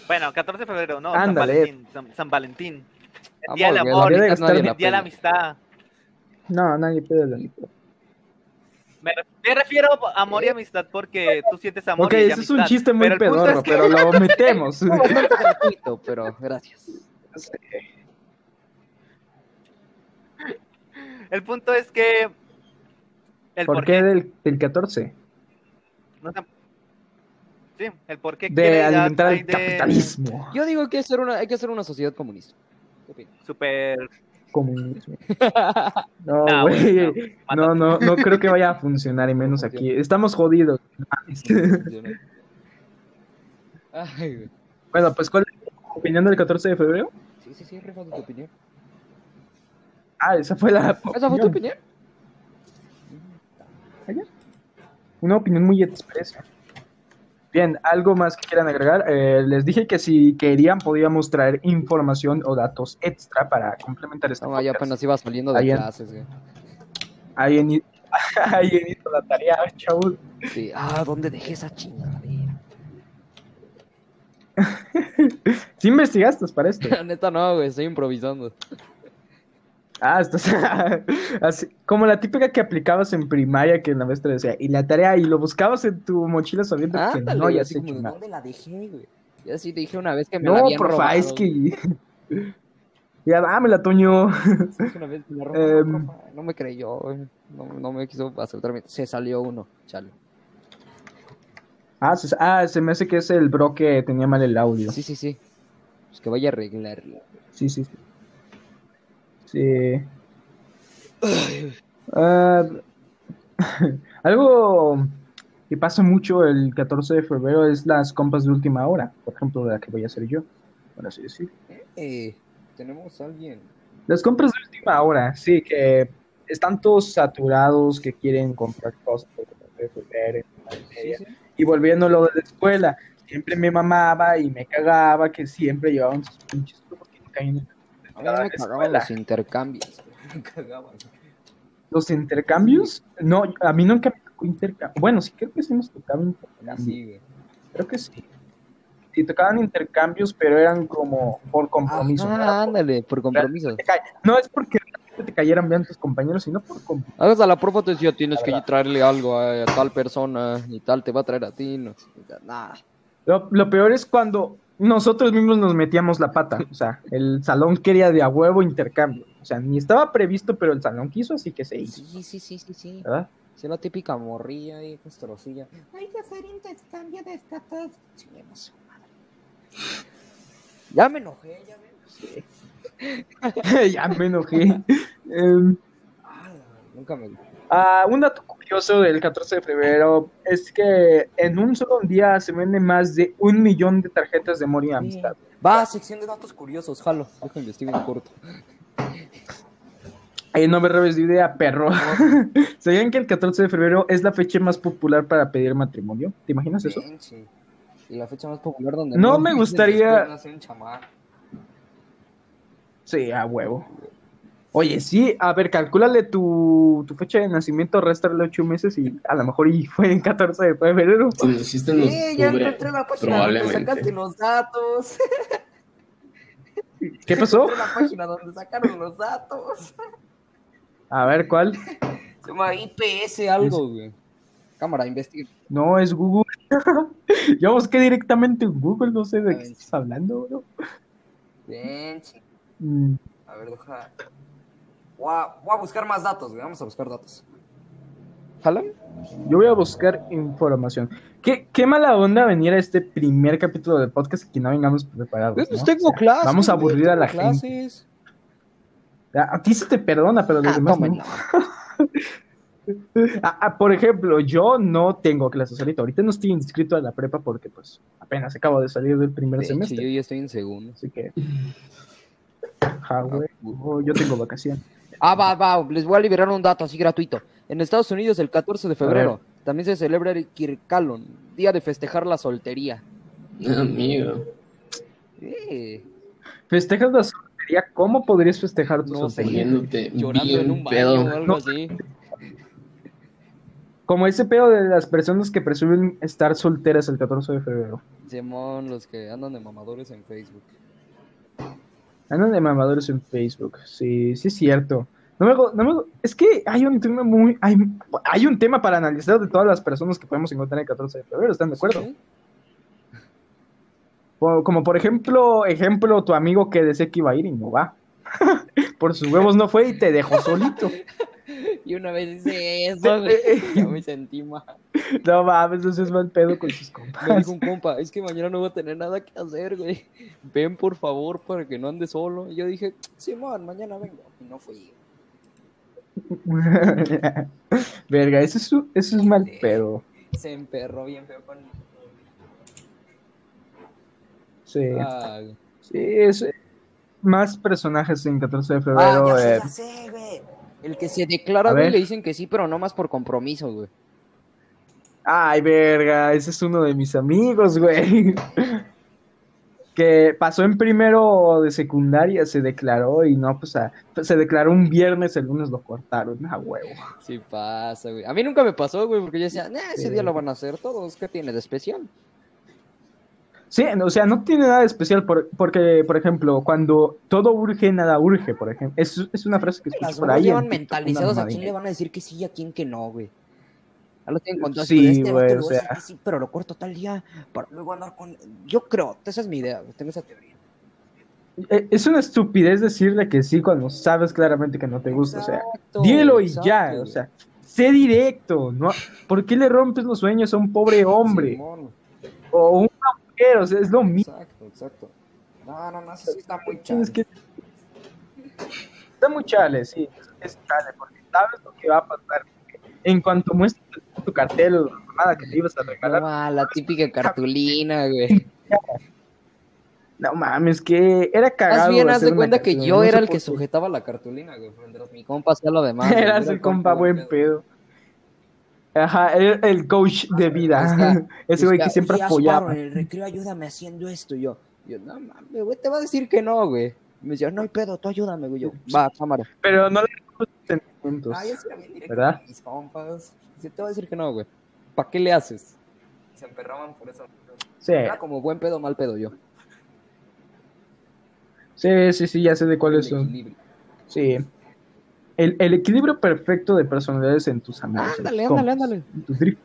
S3: Bueno, 14 de febrero, no.
S1: Ándale.
S3: San Valentín. San, San Valentín. El
S2: Vamos,
S3: día del amor. El día de la amistad.
S1: No, nadie puede la.
S3: Me, me refiero a amor y amistad porque tú sientes amor
S1: Ok,
S3: y
S1: ese es un chiste muy
S3: Pero
S1: pedorro,
S3: es que-
S1: pero lo metemos.
S2: Fue bastante gratuito, pero gracias.
S3: El punto es que. El
S1: ¿Por qué del, del 14?
S3: no sé- Sí, el por qué.
S1: De alimentar el
S3: de
S1: capitalismo.
S2: Yo digo que hacer una, hay que hacer una sociedad comunista. ¿Qué opinas?
S3: Super.
S1: Comunismo. No,
S3: No,
S1: güey.
S3: güey,
S1: No, no, no creo que vaya a funcionar, y menos aquí. Estamos jodidos.
S2: Ay.
S1: Bueno, pues, ¿cuál es tu opinión del 14 de febrero?
S2: Sí, sí, sí, rifa tu opinión.
S1: Ah, esa fue la.
S2: ¿Esa fue tu
S1: opinión.
S2: opinión?
S1: Una opinión muy expresa. Bien, ¿algo más que quieran agregar? Eh, les dije que si querían podíamos traer información o datos extra para complementar esta
S2: No, ya apenas iba saliendo de
S1: Ahí en-
S2: clases, güey.
S1: Alguien, hi- alguien hizo la tarea, chavos.
S2: Sí. Ah, ¿dónde dejé esa chingadera?
S1: ¿Sí investigaste para esto?
S2: La neta no, güey, estoy improvisando.
S1: Ah, estás así, como la típica que aplicabas en primaria que la maestra decía, y la tarea, y lo buscabas en tu mochila sabiendo que
S2: Ándale,
S1: no, ya
S2: así como. ¿dónde la dejé, güey? Ya sí dije una vez que me la
S1: No,
S2: habían
S1: porfa,
S2: robado,
S1: es que... Ya dámela, Toño.
S2: Una vez me la robaron,
S1: Em.
S2: No me creyó. No, no me quiso aceptarme. Se salió uno, chale.
S1: Ah se, ah, se me hace que es el bro que tenía mal el audio.
S2: Sí, sí, sí. Pues que vaya a arreglarlo.
S1: Sí, sí, sí. Sí. Ah, algo que pasa mucho el 14 de febrero es las compras de última hora. Por ejemplo, la que voy a hacer yo. Por así decir.
S2: Eh, tenemos a alguien.
S1: Las compras de última hora, sí, que están todos saturados, que quieren comprar cosas por 14 de febrero,
S2: Sí,
S1: media.
S2: sí.
S1: Y volviéndolo de la escuela, siempre me mamaba y me cagaba que siempre llevaban sus pinches grupos que no caían en
S2: A mí
S1: la
S2: me cagaban
S1: escuela.
S2: los intercambios. güey. Me cagaban.
S1: ¿Los intercambios? No, a mí nunca me tocó intercambio. Bueno, sí creo que sí nos tocaba intercambio.
S2: sí, güey.
S1: Creo que sí. Sí, tocaban intercambios, pero eran como por compromiso.
S2: Ah, ándale, por compromiso.
S1: no es porque realmente te cayeran bien tus compañeros, sino por compromiso.
S2: Hagas a la profa te decía, tienes que traerle algo a, a tal persona y tal te va a traer a ti. No, nah.
S1: Lo, lo peor es cuando nosotros mismos nos metíamos la pata. O sea, el salón quería de a huevo intercambio. O sea, ni estaba previsto, pero el salón quiso, así que se hizo.
S2: Sí, sí, sí, sí, sí.
S1: ¿Verdad?
S2: Sí, la típica morrilla y castrocilla. Hay que hacer intercambio de estatus. Su madre. Ya me enojé, ya me enojé.
S1: ya me enojé. Em,
S2: Ah, nunca me
S1: Ah, un dato curioso del 14 de febrero es que en un solo día se venden más de un millón de tarjetas de amor y amistad.
S2: Va, sección de datos curiosos, jalo. Deja investigar en corto.
S1: Eh, no me robes de idea, perro. ¿Sabían que el 14 de febrero es la fecha más popular para pedir matrimonio? ¿Te imaginas eso?
S2: Pinche. Y la fecha más popular donde
S1: No me gustaría-
S2: un.
S1: Sí, a huevo. Oye, sí, a ver, calcúlale tu, tu fecha de nacimiento, réstale ocho meses y a lo mejor y fue en 14 de febrero.
S4: Si en
S2: Eh, ya encontré la página donde sacaste los datos.
S1: ¿Qué pasó?
S2: Encontré la página donde sacaron los datos.
S1: A ver, ¿cuál?
S2: Se llama IPS algo, güey. Cámara, investiga.
S1: No, es Google. Yo busqué directamente en Google, no sé de
S2: Ay,
S1: qué estás hablando, bro.
S2: Bien.
S1: Mm,
S2: A ver, deja. Voy a, voy a buscar más datos, güey. Vamos a buscar datos. ¿Jala?
S1: Yo voy a buscar información. ¿Qué, qué mala onda venir a este primer capítulo del podcast y que no vengamos preparados.
S2: Pues
S1: ¿no?
S2: tengo
S1: O sea,
S2: clases.
S1: Vamos a aburrir a la gente. A, a ti se te perdona, pero a los
S2: Ah,
S1: demás no. Ah, ah, por ejemplo, yo no tengo clases ahorita. Ahorita no estoy inscrito a la prepa porque pues apenas acabo de salir del primer
S2: De hecho,
S1: semestre.
S2: yo ya estoy en segundo.
S1: Así que... Ja, güey. Oh, yo tengo vacaciones.
S2: Ah, va, va, les voy a liberar un dato así gratuito. En Estados Unidos, el 14 de febrero, también se celebra el Kirkalon, día de festejar la soltería.
S4: Amigo.
S2: Eh,
S1: ¿Festejas la soltería? ¿Cómo podrías festejar tu
S2: No
S1: soltería?
S4: Poniéndote
S2: llorando
S4: bien
S2: en un baño
S4: pedo.
S2: o algo
S1: No.
S2: así.
S1: Como ese pedo de las personas que presumen estar solteras el 14 de febrero.
S2: Simón, los que andan de mamadores en Facebook.
S1: Andan de mamadores en Facebook. Sí, sí es cierto. No me, no me es que hay un tema muy... Hay, hay un tema para analizar de todas las personas que podemos encontrar el 14 de febrero, ¿están de acuerdo?
S2: Sí.
S1: Como, como por ejemplo, ejemplo, tu amigo que decía que iba a ir y no va. por sus huevos no fue y te dejó solito.
S2: Y una vez hice eso, güey. Ya me sentí mal.
S1: No mames, eso es mal pedo con sus
S2: Me
S1: compas.
S2: dijo un compa, es que mañana no voy a tener nada que hacer, güey. Ven por favor para que no ande solo. Y yo dije, Simón, mañana vengo. Y no fui.
S1: Verga, eso es, eso es mal pedo.
S2: Se emperró bien feo con
S1: Sí,
S2: Ah,
S1: sí, es más personajes en 14 de
S2: Ah,
S1: febrero.
S2: ya sé,
S1: eh,
S2: ya sé, güey. El que se declara, güey, le dicen que sí, pero no más por compromiso, güey.
S1: Ay, verga, ese es uno de mis amigos, güey. Que pasó en primero de secundaria, se declaró y no, pues a- se declaró un viernes, el lunes lo cortaron, a huevo.
S2: Sí pasa, güey. A mí nunca me pasó, güey, porque yo decía, nah, ese
S1: Sí.
S2: día lo van a hacer todos. ¿Qué tiene de especial?
S1: Sí, o sea, no tiene nada de especial por- porque, por ejemplo, cuando todo urge, nada urge, por ejemplo. Es, es una frase que escuché
S2: Las
S1: por ahí.
S2: llevan mentalizados a quién le van a decir que sí y a quién que no, güey. Ya lo tienen contado.
S1: Sí,
S2: este
S1: güey, o sea.
S2: que sí, pero lo corto tal día para luego andar con... Yo creo, esa es mi idea, güey, tengo esa teoría.
S1: Eh, Es una estupidez decirle que sí cuando sabes claramente que no te gusta, o sea. Dilo y
S2: exacto,
S1: ya, o sea, sé directo, ¿no? ¿Por qué le rompes los sueños a un pobre hombre
S2: Simón,
S1: o una mujer? O sea, es lo mismo.
S2: Exacto, exacto. No, no, no, eso está muy chale.
S1: que- Está muy chale, sí, es chale, porque sabes lo que va a pasar. En cuanto muestres tu cartel mamada que te ibas a regalar,
S2: Ah, la típica cartulina, güey.
S1: no mames, que era cagado.
S2: Más bien, haz de cuenta que yo
S1: no
S2: era el que sujetaba la cartulina, güey. Mientras mi compa hacía lo demás.
S1: Eras
S2: Era
S1: el compa buen pedo. Ajá, era el coach de vida. Ese güey que siempre
S2: "Oye, Asparo,
S1: apoyaba.
S2: en el recreo ayúdame haciendo esto. Y yo, yo, no mames, güey, te va a decir que no, güey. Me decía, no hay pedo, tú ayúdame, güey. Yo, va, cámara.
S1: Pero no le sentimientos.
S2: Ah, ya se era bien directo
S1: ¿Verdad?
S2: mis compas. Sí, te va a decir que no, güey. ¿Para qué le haces? Se emperraban por eso.
S1: Sí,
S2: Era como buen pedo, mal pedo yo.
S1: sí, sí, sí, ya sé de cuáles
S2: El
S1: son. Sí. El, el equilibrio perfecto de personalidades en tus amigos.
S2: Ándale, ándale, ándale.
S1: en tu drift.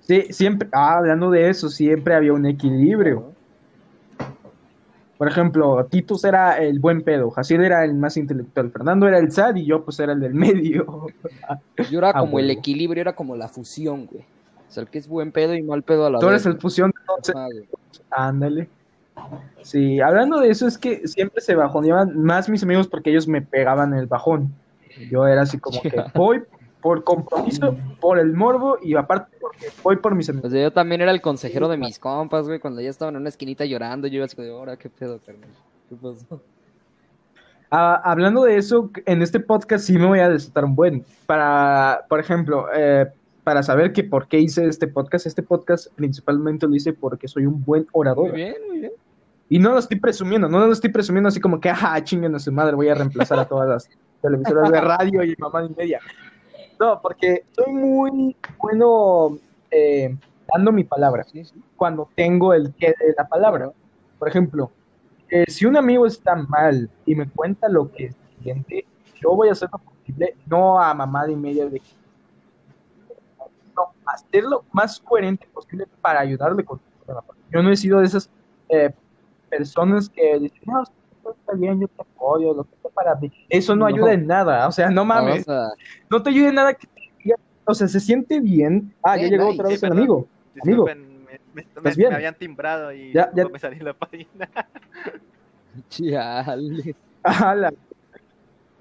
S1: Sí, siempre, ah, hablando de eso, siempre había un equilibrio. Por ejemplo, Titus era el buen pedo, Jacir era el más intelectual, Fernando era el sad y yo pues era el del medio.
S2: Yo era
S1: Ah,
S2: como el equilibrio, era como la fusión, güey. O sea, el que es buen pedo y mal pedo a la
S1: Tú
S2: vez.
S1: eres el fusión de ándale. Sí, hablando de eso es que siempre se bajoneaban más mis amigos porque ellos me pegaban el bajón. Yo era así como que voy por compromiso, por el morbo y aparte porque voy por mis amigos.
S2: Sea, yo también era el consejero de mis compas, güey. Cuando ya estaban en una esquinita llorando, yo iba así como, de, ahora, ¿qué pedo, carnal? ¿Qué pasó?
S1: Ah, hablando de eso, en este podcast sí me voy a desatar un buen. Para, por ejemplo, eh, para saber que por qué hice este podcast, este podcast principalmente lo hice porque soy un buen
S2: Muy
S1: orador.
S2: bien, muy bien.
S1: Y no lo estoy presumiendo, no lo estoy presumiendo así como que, ajá, chinguen a su madre, voy a reemplazar a todas las televisoras de radio y mamá y media. No, porque soy muy bueno eh, dando mi palabra cuando tengo el que de la palabra. Por ejemplo, eh, si un amigo está mal y me cuenta lo que siente, yo voy a hacer lo posible, no a mamada y media de no, hacer lo más coherente posible para ayudarle con problema. Porque Yo no he sido de esas eh, personas que dicen, no, está bien, yo te apoyo, lo que sea para mí. Eso no,
S2: No.
S1: ayuda en nada, o sea, no mames, no te ayuda en nada que te diga- o sea, se siente bien. Ah, ya
S2: Eh,
S1: llegó otra vez
S3: Sí,
S1: el
S3: perdón.
S1: amigo. Amigo.
S3: Disculpen, me, me- me-
S1: ¿Estás
S3: me
S1: bien?
S3: habían timbrado y
S1: Ya- ya-
S3: me salí en la página.
S2: Chale.
S1: Ala.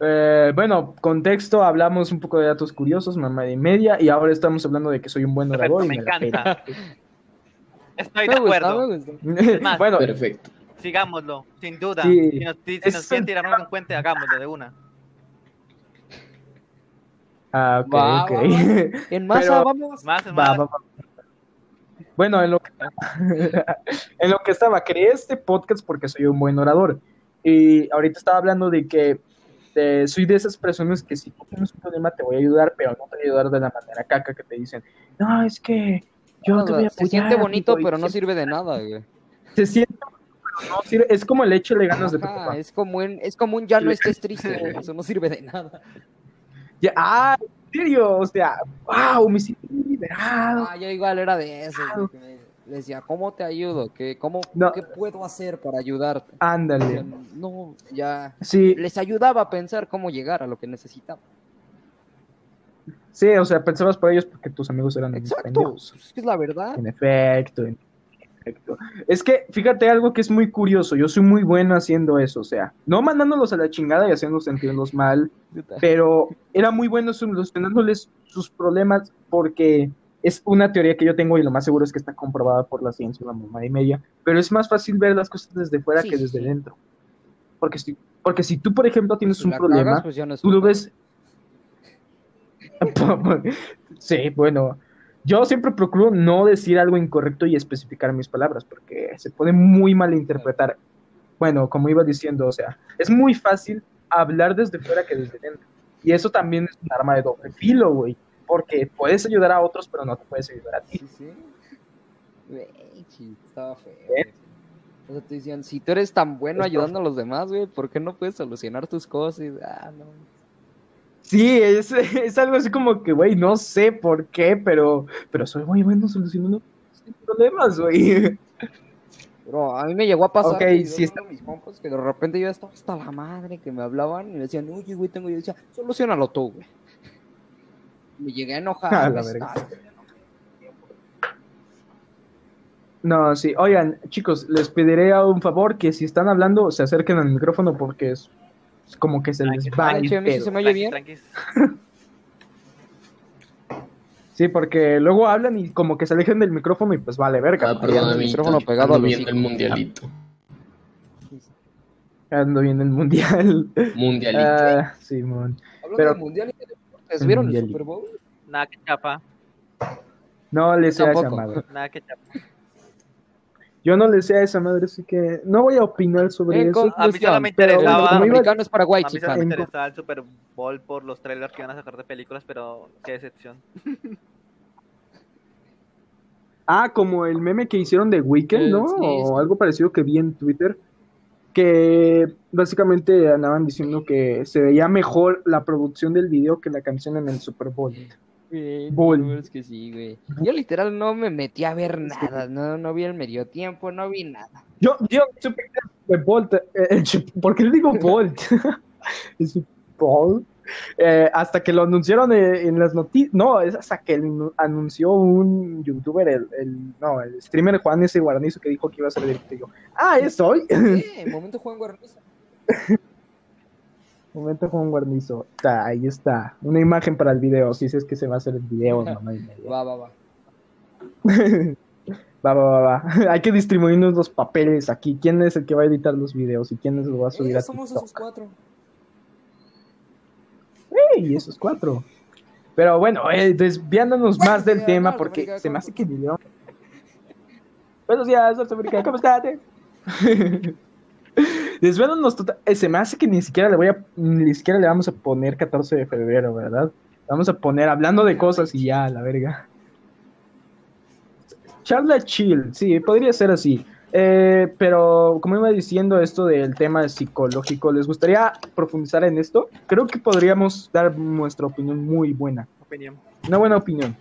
S1: Eh, bueno, contexto, hablamos un poco de datos curiosos, mamá y media, y ahora estamos hablando de que soy un buen
S3: Perfecto,
S1: orador y
S3: me
S1: me la pela.
S3: encanta. Estoy de
S2: gusta,
S3: acuerdo.
S2: me gusta.
S3: Es más,
S1: bueno,
S4: Perfecto.
S3: Sigámoslo, sin duda.
S1: Sí.
S3: Si nos, si
S1: Ese
S3: nos quieren tirar un puente, hagámoslo de una.
S1: ah, ok,
S2: Va,
S1: ok.
S2: va, En masa,
S1: Pero-
S2: vamos.
S3: Más,
S1: Va,
S3: más.
S1: va, va. Bueno, en lo, que, en lo que estaba, creé este podcast porque soy un buen orador. Y ahorita estaba hablando de que eh, soy de esas personas que si tú tienes un problema te voy a ayudar, pero no te voy a ayudar de la manera caca que te dicen, no, es que yo te voy a
S2: Se siente bonito,
S1: amigo", y
S2: pero no sirve de nada, güey.
S1: Se siente no sirve. Es como el hecho de ganas de papá.
S2: es como un, es como un ya no estés triste. Eso no sirve de nada.
S1: Ya, ah, en serio, o sea, wow, me siento liberado.
S2: Ah, yo igual era de eso. me decía, ¿cómo te ayudo? ¿Qué, cómo,
S1: No.
S2: ¿Qué puedo hacer para ayudarte? O sea,
S1: Ándale.
S2: no, ya.
S1: Sí,
S2: Les ayudaba a pensar cómo llegar a lo que necesitaban.
S1: sí, o sea, pensabas por ellos porque tus amigos eran
S2: Exacto. pues Es que es la verdad.
S1: En efecto, en efecto. Es que, fíjate algo que es muy curioso, yo soy muy bueno haciendo eso, o sea, no mandándolos a la chingada y haciéndolos sentirlos mal, pero era muy bueno solucionándoles sus problemas porque es una teoría que yo tengo y lo más seguro es que está comprobada por la ciencia, la mamá y media, pero es más fácil ver las cosas desde fuera
S2: Sí,
S1: que desde
S2: sí.
S1: dentro. Porque si, porque si tú, por ejemplo, tienes
S2: Si
S1: un problema,
S2: cagas, pues no
S1: tú lo ves. sí, bueno. Yo siempre procuro no decir algo incorrecto y especificar mis palabras, porque se puede muy mal interpretar. Bueno, como iba diciendo, o sea, es muy fácil hablar desde fuera que desde dentro. Y eso también es un arma de doble filo, güey. Porque puedes ayudar a otros, pero no te puedes ayudar a ti.
S2: Sí, sí. Sí, estaba feo.
S1: ¿Eh?
S2: O sea, te decían, si tú eres tan bueno ayudando a los demás, güey, ¿por qué no puedes solucionar tus cosas? Y, ah, no.
S1: Sí, es, es algo así como que, güey, no sé por qué, pero, pero soy muy bueno solucionando problemas, güey.
S2: Pero a mí me llegó a pasar
S1: Ok,
S2: que
S1: sí está-
S2: mis compas que de repente yo estaba hasta la madre que me hablaban y me decían, oye, güey, tengo. Y yo decía, solucionalo tú, güey. Me llegué a enojar.
S1: A la verga. No, sí. Oigan, chicos, les pediré a un favor que si están hablando se acerquen al micrófono porque es como que se les va el
S2: sí
S1: pedo.
S2: se me oye bien.
S1: Sí, porque luego hablan y como que se alejan del micrófono y pues vale, verga.
S4: Ah, perdón,
S2: el micrófono pegado
S4: Ando viendo el mundialito.
S1: Ando viendo el mundial.
S4: Mundialito.
S1: Ah, Simón.
S2: Hablando
S1: Pero-
S2: del mundial y de deportes,
S1: El
S2: ¿vieron
S1: mundial.
S2: el Super Bowl?
S3: Nada que chapa,
S1: No le sé a esa
S2: Tampoco.
S1: madre.
S3: nada que chapa.
S1: Yo no le sé a esa madre, así que no voy a opinar sobre
S2: Eh,
S1: eso.
S3: A mí solo me
S1: Pero
S3: interesaba-
S1: como iba-
S2: americano es Paraguay,
S3: A mí solo me
S1: En-
S3: interesaba el Super Bowl por los trailers que iban a sacar de películas, pero qué decepción.
S1: Ah, como el meme que hicieron de Weekend, ¿no?
S2: sí,
S1: o
S2: sí.
S1: algo parecido que vi en Twitter, que básicamente andaban diciendo que se veía mejor la producción del video que la canción en el Super Bowl.
S2: Güey, no, es que sí, güey. Yo literal no me metí a ver nada, no, no vi el medio tiempo, no vi nada.
S1: Yo, yo supe que Bowl, eh, Chup- ¿por qué le digo Bolt? Super Bowl. Eh, hasta que lo anunciaron eh, en las noticias, no, es hasta que el- anunció un youtuber, el, el- no, el streamer Juan S. Guarnizo que dijo que iba a ser directo. Y yo, ah, es hoy.
S2: Eh, momento Juan Guarnizo.
S1: Momento Juan Guarnizo. Está, ahí está. Una imagen para el video. Si es que se va a hacer el video, mamá y media.
S2: Va, va, va.
S1: Va, va, va, va. Hay que distribuirnos los papeles aquí. ¿Quién es el que va a editar los videos y quién es el que va a subir
S2: Eh,
S1: a
S2: somos
S1: TikTok?
S2: esos cuatro.
S1: ¡Ey! Esos cuatro. Pero bueno, eh, desviándonos más del tema porque
S2: América,
S1: se me
S2: ¿cómo
S1: hace que el video. Buenos días, Norteamérica, ¿cómo estás? Desviándonos total- eh, se me hace que ni siquiera le voy a ni siquiera le vamos a poner 14 de febrero, ¿verdad? Vamos a poner hablando de cosas y ya, la verga. Charla chill, sí, podría ser así. Eh, pero como iba diciendo esto del tema psicológico, ¿les gustaría profundizar en esto? Creo que podríamos dar nuestra opinión muy buena.
S3: Opinión.
S1: Una buena opinión.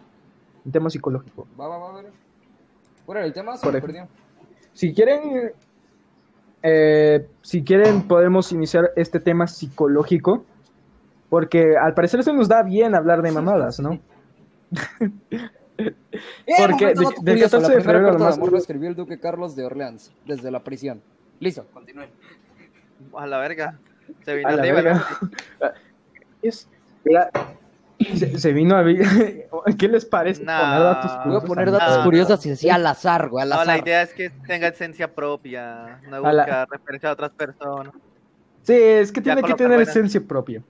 S1: un tema psicológico.
S2: Va, va, va, a ver. ¿Cuál era el tema? Se
S1: Por
S2: me perdió.
S1: Si quieren, eh, si quieren, podemos iniciar este tema psicológico, porque al parecer se nos da bien hablar de mamadas, ¿no?
S2: Eh,
S1: Porque de-
S2: dato
S1: del
S2: curioso,
S1: 14 de
S2: la primera
S1: febrero
S2: amor escribió el duque Carlos de Orleans, desde la prisión. Listo, continúen.
S3: A la verga. Se vino
S1: A la
S3: arriba,
S1: verga. Es- la- se, se vino a vi- ¿Qué les parece
S3: Nah.
S1: poner datos
S3: Voy a
S2: Voy a
S1: curiosos
S2: poner datos
S3: no.
S2: curiosos y así al azar, güey, al
S3: No, la idea es que tenga esencia propia, no
S1: A la-
S3: buscar referencia a otras personas.
S1: Sí, es que
S3: Ya
S1: tiene que tener
S3: buena.
S1: esencia propia.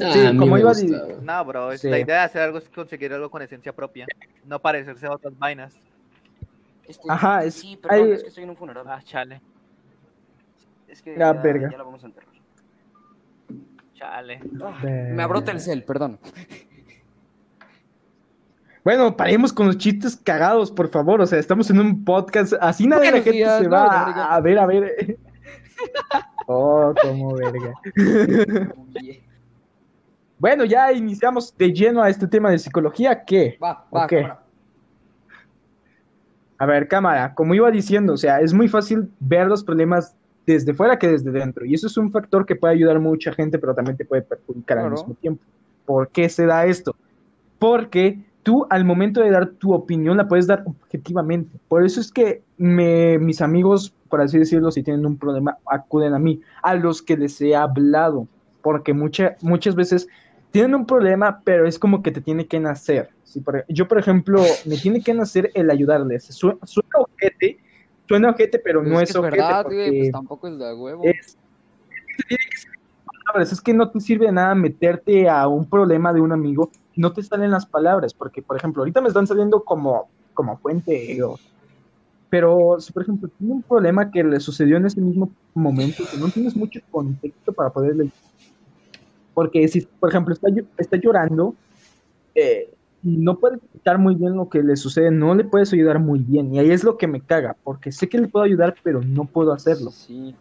S4: Ah,
S1: Sí, como iba.
S3: No, bro, es-
S1: Sí.
S3: la idea de hacer algo es conseguir algo con esencia propia, no parecerse a otras vainas.
S1: Ajá, es-
S2: Sí, perdón,
S1: hay-
S2: es que estoy en un funeral.
S3: Ah, chale,
S2: Es que
S1: Ah,
S2: ya,
S1: verga.
S2: ya la vamos a enterrar.
S3: Chale.
S2: Me abrota el cel, perdón.
S1: Bueno, paremos con los chistes cagados, por favor. O sea, estamos en un podcast. Así nadie la gente
S2: días,
S1: se
S2: no,
S1: va a, ver, a ver. Oh, como verga. Bueno, ya iniciamos de lleno a este tema de psicología. ¿Qué?
S2: Va, va,
S1: Ok.
S2: cámara.
S1: A ver, cámara, como iba diciendo, o sea, es muy fácil ver los problemas desde fuera que desde dentro. Y eso es un factor que puede ayudar a mucha gente, pero también te puede perjudicar al mismo tiempo. ¿Por qué se da esto? Porque tú al momento de dar tu opinión la puedes dar objetivamente. Por eso es que me- mis amigos, por así decirlo, si tienen un problema, acuden a mí, a los que les he hablado. Porque mucha- muchas veces tienen un problema, pero es como que te tiene que nacer. Si por- yo, por ejemplo, me tiene que nacer el ayudarles. Su- Suena ojete, suena ojete, pero no
S2: es
S1: es, ojete.
S2: verdad, güey, pues tampoco es de huevo.
S1: es, que no te sirve de nada meterte a un problema de un amigo, no te salen las palabras, porque, por ejemplo, ahorita me están saliendo como, como fuente, o- pero si, por ejemplo, tiene un problema que le sucedió en ese mismo momento, que no tienes mucho contexto para poderle... Porque si, por ejemplo, está, está llorando, eh, no puede explicar muy bien lo que le sucede, no le puedes ayudar muy bien, y ahí es lo que me caga, porque sé que le puedo ayudar, pero no puedo hacerlo.
S2: Sí.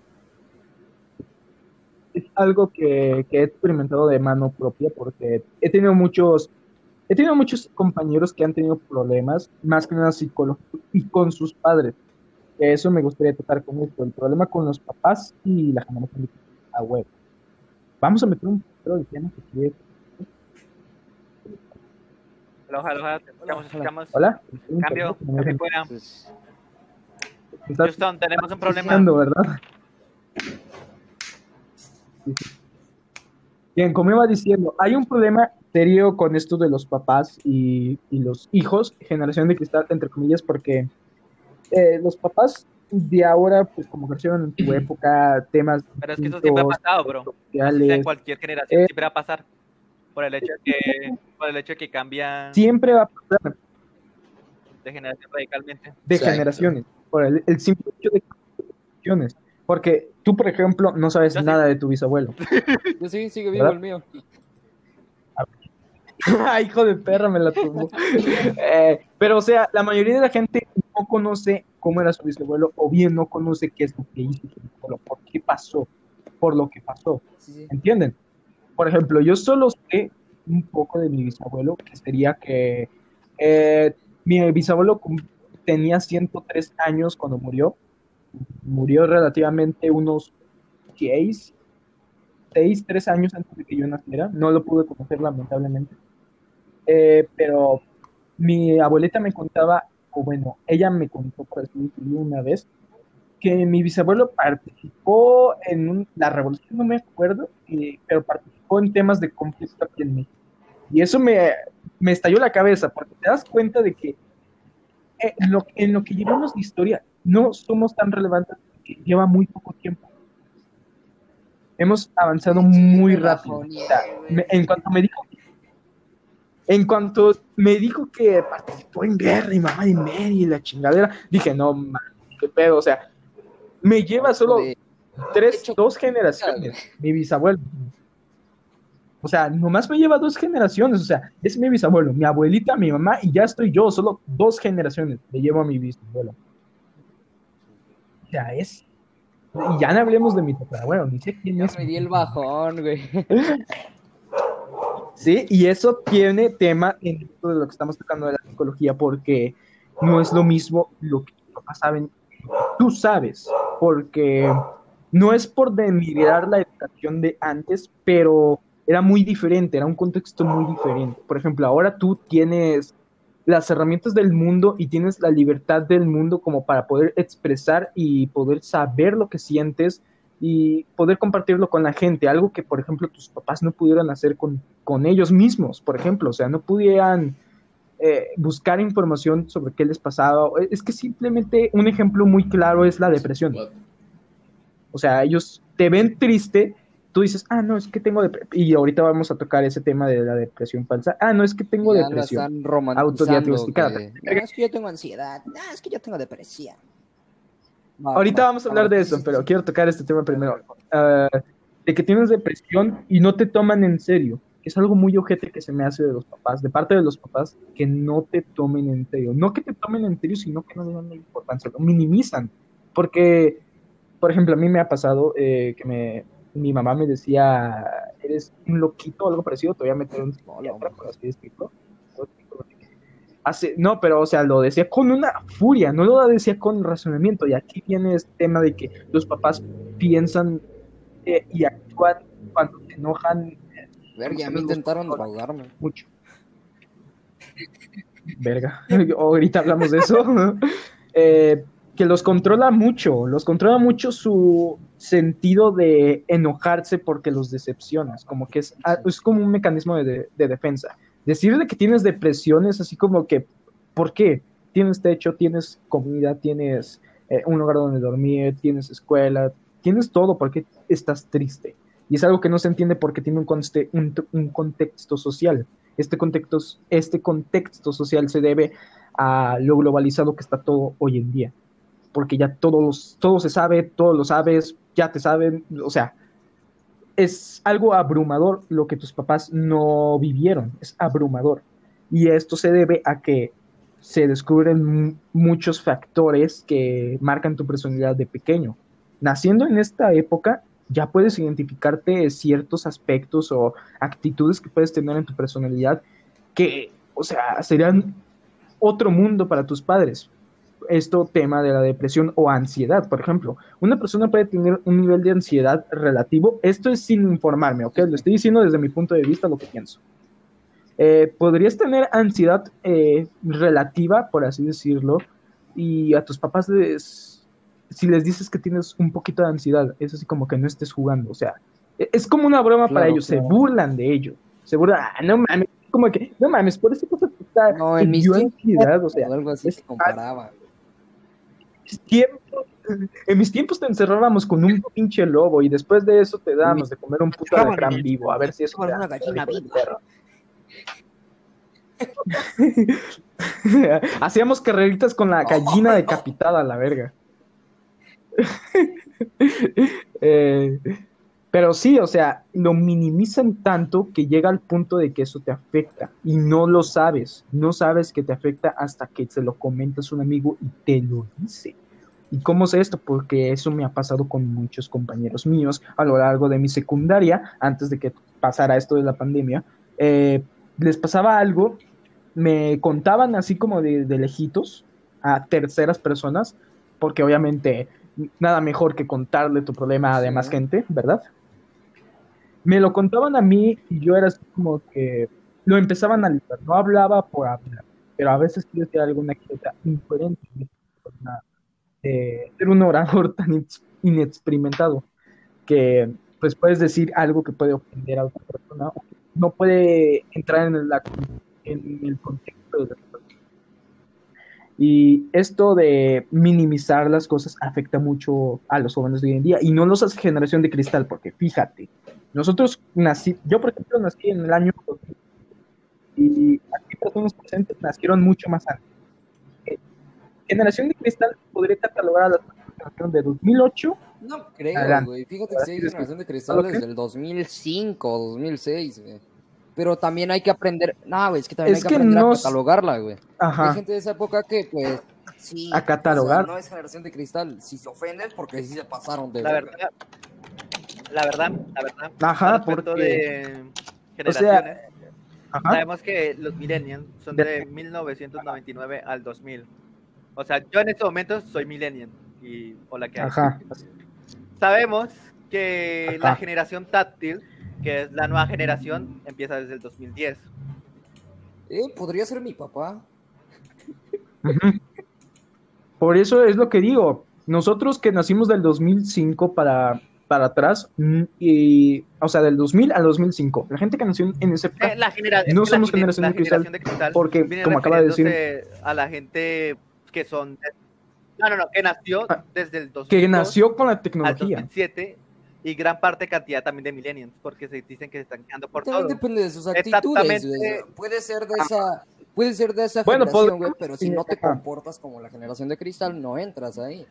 S1: es algo que, que he experimentado de mano propia porque he tenido muchos he tenido muchos compañeros que han tenido problemas más que nada psicológicos y con sus padres. Eso me gustaría tratar con esto el problema con los papás y la generación de a web vamos a meter un de que quiere-
S3: Ojalá, te escuchamos, escuchamos.
S1: hola
S3: Cambio, cambio fuera. Houston, tenemos un problema.
S1: ¿verdad? Bien, como iba diciendo, hay un problema serio con esto de los papás y, y los hijos, generación de cristal, entre comillas, porque eh, los papás de ahora, pues como crecieron en tu época, temas
S3: Pero es que eso siempre ha pasado, bro.
S1: sociales,
S3: En cualquier generación
S1: Eh.
S3: siempre va a pasar. Por el hecho de que, por el hecho de que cambian
S1: siempre va a pasar
S3: de generación radicalmente.
S1: de
S4: Exacto.
S1: generaciones, por el, el simple hecho de generaciones. Porque tú, por ejemplo, no sabes
S3: Yo sí.
S1: nada de tu bisabuelo.
S2: yo sí, sigue vivo
S1: ¿Verdad?
S2: el mío.
S1: Ay, hijo de perra, me la tumbó. Eh, pero, o sea, la mayoría de la gente no conoce cómo era su bisabuelo o bien no conoce qué es lo que hizo su bisabuelo, por qué pasó, por lo que pasó.
S2: Sí, sí.
S1: ¿Entienden? Por ejemplo, yo solo sé un poco de mi bisabuelo, que sería que eh, mi bisabuelo tenía 103 años cuando murió. Murió relativamente unos 6, 6, 3 años antes de que yo naciera. No lo pude conocer lamentablemente. Eh, pero mi abuelita me contaba, o bueno, ella me contó, por así decirlo, una vez, que mi bisabuelo participó en un- la revolución, no me acuerdo, eh, pero participó en temas de conflicto aquí en México. Y eso me, me estalló la cabeza, porque te das cuenta de que eh, en lo, en lo que llevamos de historia no somos tan relevantes porque lleva muy poco tiempo. Hemos avanzado muy rápido. en cuanto me dijo en cuanto me dijo que participó en guerra y mamá de media y la chingadera, dije, no, man, qué pedo, o sea, me lleva solo
S2: De-
S1: tres,
S2: hecho,
S1: dos generaciones, mi bisabuelo. O sea, nomás me lleva dos generaciones, o sea, es mi bisabuelo, mi abuelita, mi mamá y ya estoy yo, solo dos generaciones le llevo a mi bisabuelo. O sea, es... Y ya no hablemos de mi tatarabuelo, ni sé quién es.
S2: me di el bajón, güey.
S1: Sí, y eso tiene tema en de lo que estamos tocando de la psicología, porque no es lo mismo lo que tus papás saben, tú sabes, porque no es por denigrar la educación de antes, pero era muy diferente, era un contexto muy diferente. Por ejemplo, ahora tú tienes las herramientas del mundo y tienes la libertad del mundo como para poder expresar y poder saber lo que sientes y poder compartirlo con la gente, algo que, por ejemplo, tus papás no pudieran hacer con, con ellos mismos, por ejemplo, o sea, no pudieran eh, buscar información sobre qué les pasaba. Es que simplemente un ejemplo muy claro es la depresión. O sea, ellos te ven triste, tú dices, ah, no, es que tengo depresión. Y ahorita vamos a tocar ese tema de la depresión falsa. Ah, no, es que tengo
S2: Ya
S1: depresión.
S2: están
S1: autodiagnosticada.
S2: que, "No, es que yo tengo ansiedad. No, es que yo tengo depresión.
S1: Ahorita
S2: va,
S1: vamos a hablar de eso, pero quiero tocar este tema primero. Ah, de que tienes depresión y no te toman en serio. Es algo muy ojete que se me hace de los papás, de parte de los papás, que no te tomen en serio. No que te tomen en serio, sino que no le dan la importancia, lo minimizan. Porque, por ejemplo, a mí me ha pasado eh, que me, mi mamá me decía, eres un loquito o algo parecido, te voy a meter un psiquiatra, por así decirlo. Hace, no, pero o sea, lo decía con una furia, no lo decía con razonamiento. Y aquí viene este tema de que los papás piensan eh, y actúan cuando se enojan
S2: Verga, a mí intentaron drogarme.
S1: mucho. Verga, ahorita hablamos de eso. Eh, que los controla mucho, los controla mucho su sentido de enojarse porque los decepcionas, como que es, ah, es como un mecanismo de, de- de defensa. Decirle que tienes depresión es así como que, ¿por qué? Tienes techo, tienes comida, tienes eh, un lugar donde dormir, tienes escuela, tienes todo, ¿por qué estás triste? Y es algo que no se entiende porque tiene un, contexto social. Este contexto, este contexto social se debe a lo globalizado que está todo hoy en día. Porque ya todos, todo se sabe, todo lo sabes, ya te saben, o sea, es algo abrumador lo que tus papás no vivieron, es abrumador. Y esto se debe a que se descubren mu- muchos factores que marcan tu personalidad de pequeño. Naciendo en esta época, ya puedes identificarte ciertos aspectos o actitudes que puedes tener en tu personalidad que, o sea, serían otro mundo para tus padres. Esto tema de la depresión o ansiedad, por ejemplo. Una persona puede tener un nivel de ansiedad relativo. Esto es sin informarme, ¿ok? Lo estoy diciendo desde mi punto de vista lo que pienso. Eh, podrías tener ansiedad eh, relativa, por así decirlo, y a tus papás les, si les dices que tienes un poquito de ansiedad, es así como que no estés jugando, o sea, e- es como una broma para ellos,
S2: claro.
S1: se burlan de ello, se burlan, ah, no mames, como que, no mames, por esa cosa está,
S2: No, en tiempos,
S1: ansiedad, o sea,
S2: o algo así
S1: es-
S2: se comparaba.
S1: en mis tiempos te encerrábamos con un pinche lobo y después de eso te dábamos de comer un puto alacrán vivo, a ver si eso te
S2: una gallina viva.
S1: Hacíamos carreritas con la gallina decapitada, la verga. Eh, pero sí, o sea, lo minimizan tanto que llega al punto de que eso te afecta y no lo sabes, no sabes que te afecta hasta que se lo comentas a un amigo y te lo dice. ¿Y cómo sé esto? Porque eso me ha pasado con muchos compañeros míos a lo largo de mi secundaria, antes de que pasara esto de la pandemia. Eh, les pasaba algo, me contaban así como de, de lejitos a terceras personas, porque obviamente nada mejor que contarle tu problema a demás gente, ¿verdad? Me lo contaban a mí y yo era así como que lo empezaba a analizar, no hablaba por hablar, pero a veces sí decía alguna cosa incoherente de ser un orador tan inex- inexperimentado que pues puedes decir algo que puede ofender a otra persona o que no puede entrar en, la- en el contexto de la. Y esto de minimizar las cosas afecta mucho a los jóvenes de hoy en día y no los hace generación de cristal, porque fíjate, nosotros nací, yo por ejemplo nací en el año 2000 y aquí personas presentes nacieron mucho más antes. Eh, Generación de cristal podría catalogar a la generación de 2008
S2: No creo, güey. Fíjate que sí hay generación de
S1: ¿Algo
S2: cristal desde el 2005 o 2006, güey. Pero también hay que aprender. No, güey, es que también
S1: Es
S2: hay que
S1: que
S2: aprender
S1: no
S2: a catalogarla, güey. Hay
S1: Ajá.
S2: gente de esa época que, pues. Sí.
S1: A catalogar.
S2: o sea, no es generación de cristal. Si se ofenden, porque sí se pasaron de.
S3: La verdad, la verdad, la verdad.
S1: Ajá, porque-
S3: de
S1: O sea,
S3: generaciones,
S1: Ajá.
S3: Sabemos que los millennials son de 1999 al 2000. O sea, yo en este momento soy millennial. Y hola, ¿qué hay?
S1: Ajá.
S3: Sabemos que la
S1: Ajá.
S3: generación táctil, que es la nueva generación, empieza desde el 2010.
S2: Eh, podría ser mi papá.
S1: Por eso es lo que digo. Nosotros que nacimos del 2005 para, para atrás, mm, y, o sea, del 2000 al 2005, la gente que nació en esa época,
S3: Eh, la genera-
S1: No
S3: la
S1: somos
S3: gene-
S1: generación
S3: la
S1: de cristal,
S3: generación de cristal
S1: porque, como acaba de decir-
S3: a la gente que son... No, no, no, que nació
S1: Ah,
S3: desde el 2002
S1: que nació con la
S3: al
S1: tecnología.
S3: 2007 y gran parte cantidad también de millennials, porque se dicen que se están quedando por
S2: También
S3: todo.
S2: depende de sus actitudes. Güey. Puede ser de esa, puede ser de esa
S1: Bueno,
S2: generación, güey, pero si no te comportas como la generación de cristal, no entras ahí.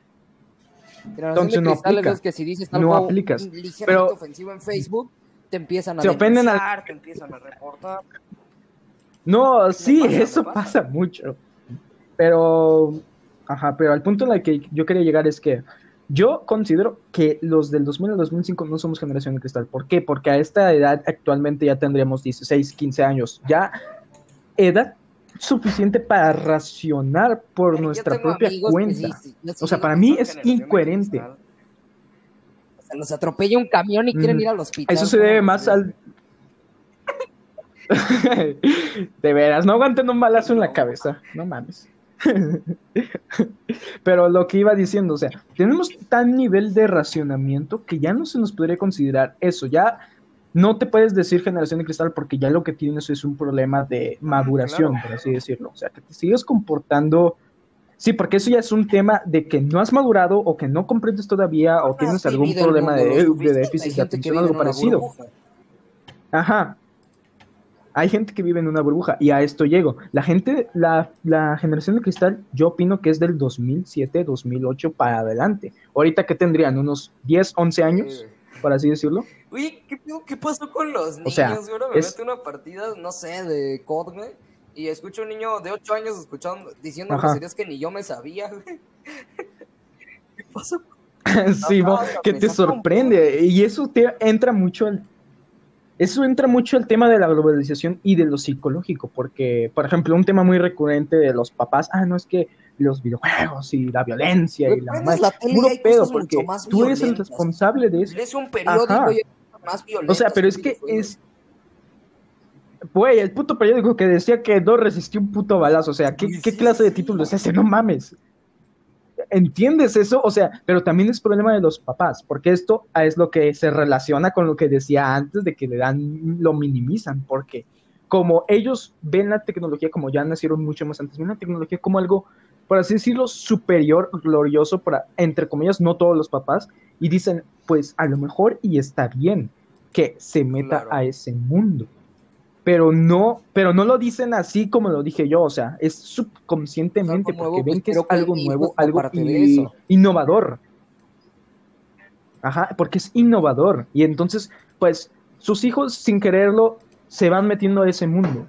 S2: Generación
S1: Entonces
S2: de
S1: no
S2: cristal es los que si dices
S1: No
S2: algo
S1: aplicas.
S2: ligeramente
S1: Pero-
S2: ofensivo en Facebook, te empiezan a
S1: Se ofenden al-
S2: denunciar, te empiezan a reportar.
S1: No, sí,
S2: pasa,
S1: eso
S2: pasa.
S1: pasa mucho. Pero, ajá, pero al punto en el que yo quería llegar es que yo considero que los del 2000 al 2005 no somos generación de cristal. ¿Por qué? Porque a esta edad actualmente ya tendríamos 16, 15 años. Ya edad suficiente para racionar por nuestra propia cuenta.
S2: sí, sí, no
S1: O sea, para mí es incoherente.
S2: O sea, los atropella un camión y quieren
S1: Mm,
S2: ir al hospital.
S1: Eso se
S2: ¿cómo
S1: debe más al... De veras, no aguanten un balazo en la cabeza, no mames. Pero lo que iba diciendo, o sea, tenemos tan nivel de racionamiento que ya no se nos podría considerar eso. Ya no te puedes decir generación de cristal porque ya lo que tienes es un problema de maduración,
S2: claro.
S1: por así decirlo. O sea, que te sigues comportando. Sí, porque eso ya es un tema de que no has madurado o que no comprendes todavía o tienes algún problema
S2: mundo
S1: de, déficit de atención o algo parecido.
S2: burbuja.
S1: Ajá. Hay gente que vive en una burbuja y a esto llego. La gente, la, la generación de cristal, yo opino que es del 2007, 2008 para adelante. Ahorita que tendrían unos 10, 11 años, por así decirlo.
S2: Oye, ¿qué? ¿qué pasó con los niños?
S1: O sea?
S2: Ahora me
S1: es-
S2: meto una partida, no sé, de COD, güey, y escucho un niño de 8 años escuchando, diciendo groserías que ni yo me sabía, güey. ¿Qué pasó?
S1: sí,
S2: Ajá,
S1: mo-
S2: o sea,
S1: que te sorprende. Y eso te entra mucho al. Eso entra mucho al tema de la globalización y de lo psicológico, porque, por ejemplo, un tema muy recurrente de los papás, ah, no es que los videojuegos y la violencia y la
S2: y
S1: puro pedo, porque
S2: más
S1: tú eres el responsable de eso.
S2: Lees un periódico
S1: Ajá.
S2: y más violentas.
S1: O sea, pero es que es. Güey, el puto periódico que decía que no resistió un puto balazo. O sea, ¿qué,
S2: Sí,
S1: qué
S2: sí,
S1: clase de
S2: sí.
S1: título es ese? No mames. ¿Entiendes eso? O sea, pero también es problema de los papás, porque esto es lo que se relaciona con lo que decía antes de que le dan, lo minimizan, porque como ellos ven la tecnología, como ya nacieron mucho más antes, ven la tecnología como algo, por así decirlo, superior, glorioso, para, entre comillas, no todos los papás, y dicen, pues a lo mejor y está bien que se meta
S2: Claro.
S1: a ese mundo. Pero no, pero no lo dicen así como lo dije yo, o sea, es subconscientemente
S2: Es
S1: porque ven
S2: pues
S1: que es
S2: que
S1: algo nuevo, algo innovador. Ajá, porque es innovador. Y entonces, pues, sus hijos sin quererlo se van metiendo a ese mundo.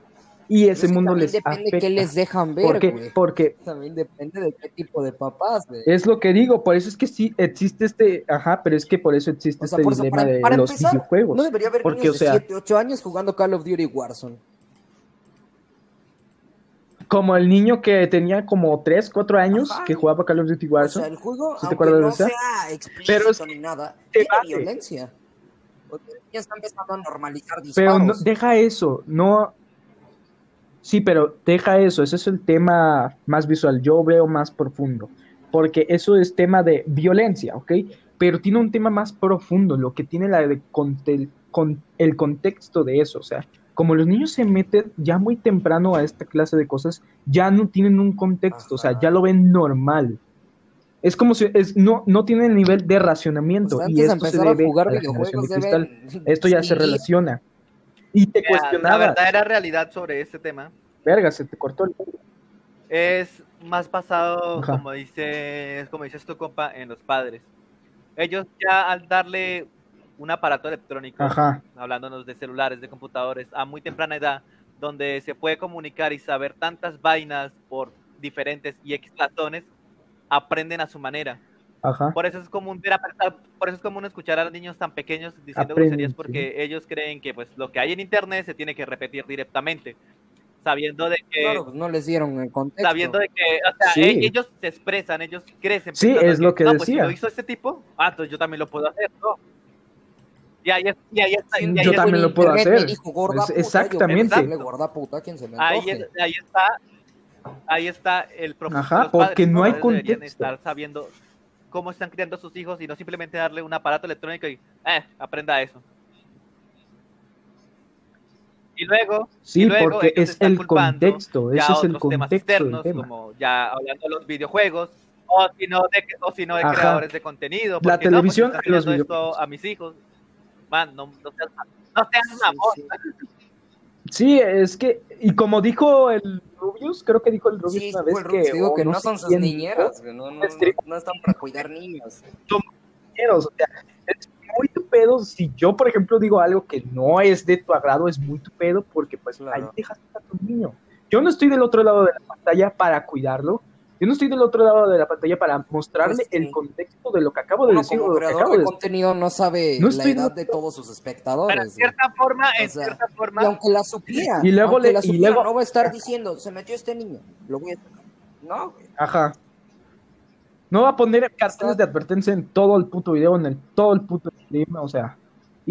S1: Y
S2: Pero
S1: ese
S2: es que
S1: mundo les
S2: depende
S1: afecta.
S2: qué les dejan ver,
S1: ¿Por qué?
S2: güey.
S1: Porque
S2: También depende de qué tipo de papás, güey.
S1: es lo que digo, por eso es que sí existe este, ajá, pero es que por eso existe
S2: O sea,
S1: este
S2: eso,
S1: dilema
S2: para-
S1: de
S2: para
S1: los
S2: empezar,
S1: videojuegos.
S2: No debería haber
S1: Porque,
S2: niños
S1: o sea-
S2: de 7, 8 años jugando Call of Duty Warzone.
S1: Como el niño que tenía como 3, 4 años
S2: Ajá.
S1: que jugaba Call of Duty
S2: O
S1: Warzone.
S2: sea, el juego,
S1: ¿Sí te acuerdas de
S2: no
S1: esa?
S2: sea
S1: Pero es
S2: ni nada, tiene violencia. Porque ya está empezando a normalizar
S1: Pero
S2: disparos.
S1: no, deja eso, no. Sí, pero deja eso, ese es el tema más visual, yo veo más profundo, porque eso es tema de violencia, ¿ok? Pero tiene un tema más profundo, lo que tiene la de conte- con el contexto de eso, o sea, como los niños se meten ya muy temprano a esta clase de cosas, ya no tienen un contexto, o sea, ya lo ven normal. Es como si es, no, no tiene el nivel de racionamiento
S2: O sea,
S1: y esto se
S2: a
S1: debe a la generación de cristal.
S2: deben
S1: Esto ya se relaciona. Y te
S3: Mira, la
S1: cuestionaba.
S3: verdadera realidad sobre este tema
S1: Verga, se te cortó el.
S3: es más basado,
S1: Ajá.
S3: como dices, como dices tu compa, en los padres. Ellos ya al darle un aparato electrónico,
S1: Ajá.
S3: hablándonos de celulares, de computadores, a muy temprana edad, donde se puede comunicar y saber tantas vainas por diferentes y X razones, aprenden a su manera.
S1: Ajá.
S3: Por eso es común ver a- por eso es común escuchar a los niños tan pequeños diciendo
S1: Aprenden,
S3: groserías
S1: sí.
S3: porque ellos creen que pues lo que hay en internet se tiene que repetir directamente, sabiendo de que
S2: Claro, pues no les dieron el contexto.
S3: sabiendo de que o sea,
S1: Sí.
S3: e- ellos se expresan, ellos crecen.
S1: Sí, es lo que
S3: no, pues, si
S1: decía.
S3: lo hizo este tipo, ah, entonces yo también lo puedo hacer, ¿no? Y ahí, es- y ahí está, y ahí
S1: Yo
S3: es-
S1: también lo puedo hacer.
S2: dijo, gorda
S1: Es-
S2: puta,
S1: exactamente.
S2: "Dale, gorda puta, quien se me
S3: ahí,
S2: antoje".
S3: es- ahí está ahí está el propósito
S1: Ajá, porque no hay contexto.
S3: estar sabiendo cómo están criando a sus hijos y no simplemente darle un aparato electrónico y eh, aprenda eso. Y luego,
S1: Sí,
S3: y luego
S1: porque
S3: ellos
S1: es
S3: están
S1: el contexto,
S3: ya
S1: ese es el contexto
S3: externos,
S1: tema.
S3: como ya hablando de los videojuegos, o si no de, o si no de
S1: Ajá.
S3: creadores de contenido.
S1: La
S3: no,
S1: televisión los
S3: esto a mis hijos. Man, no, no seas, no seas.
S1: Sí, es que, y como dijo el Rubius, creo que dijo el Rubius
S2: Sí,
S1: una vez
S2: Rubius,
S1: que,
S2: digo que no
S1: sé
S2: son sus niñeras, no, no, no están para cuidar niños.
S1: compañeros, o sea, es muy tu pedo si yo, por ejemplo, digo algo que no es de tu agrado, es muy tu pedo porque pues
S2: Claro.
S1: ahí dejaste a tu niño. Yo no estoy del otro lado de la pantalla para cuidarlo, yo no estoy del otro lado de la pantalla para mostrarle
S2: Pues sí.
S1: el contexto de lo que acabo de
S2: Uno
S1: decir
S2: como creador
S1: acabo
S2: de
S1: decir.
S2: contenido no sabe
S1: No
S2: la edad
S1: de-
S2: todos sus
S3: Pero en
S2: espectadores.
S3: cierta forma, en
S2: O sea,
S3: cierta
S2: Y
S3: forma,
S2: aunque la supiera,
S1: Y luego le-
S2: la
S1: y
S2: supiera,
S1: luego-
S2: no va a estar diciendo, se metió este niño, lo voy a sacar. No, güey.
S1: Ajá. No va a poner carteles de advertencia en todo el puto video, en el, todo el puto stream, o sea.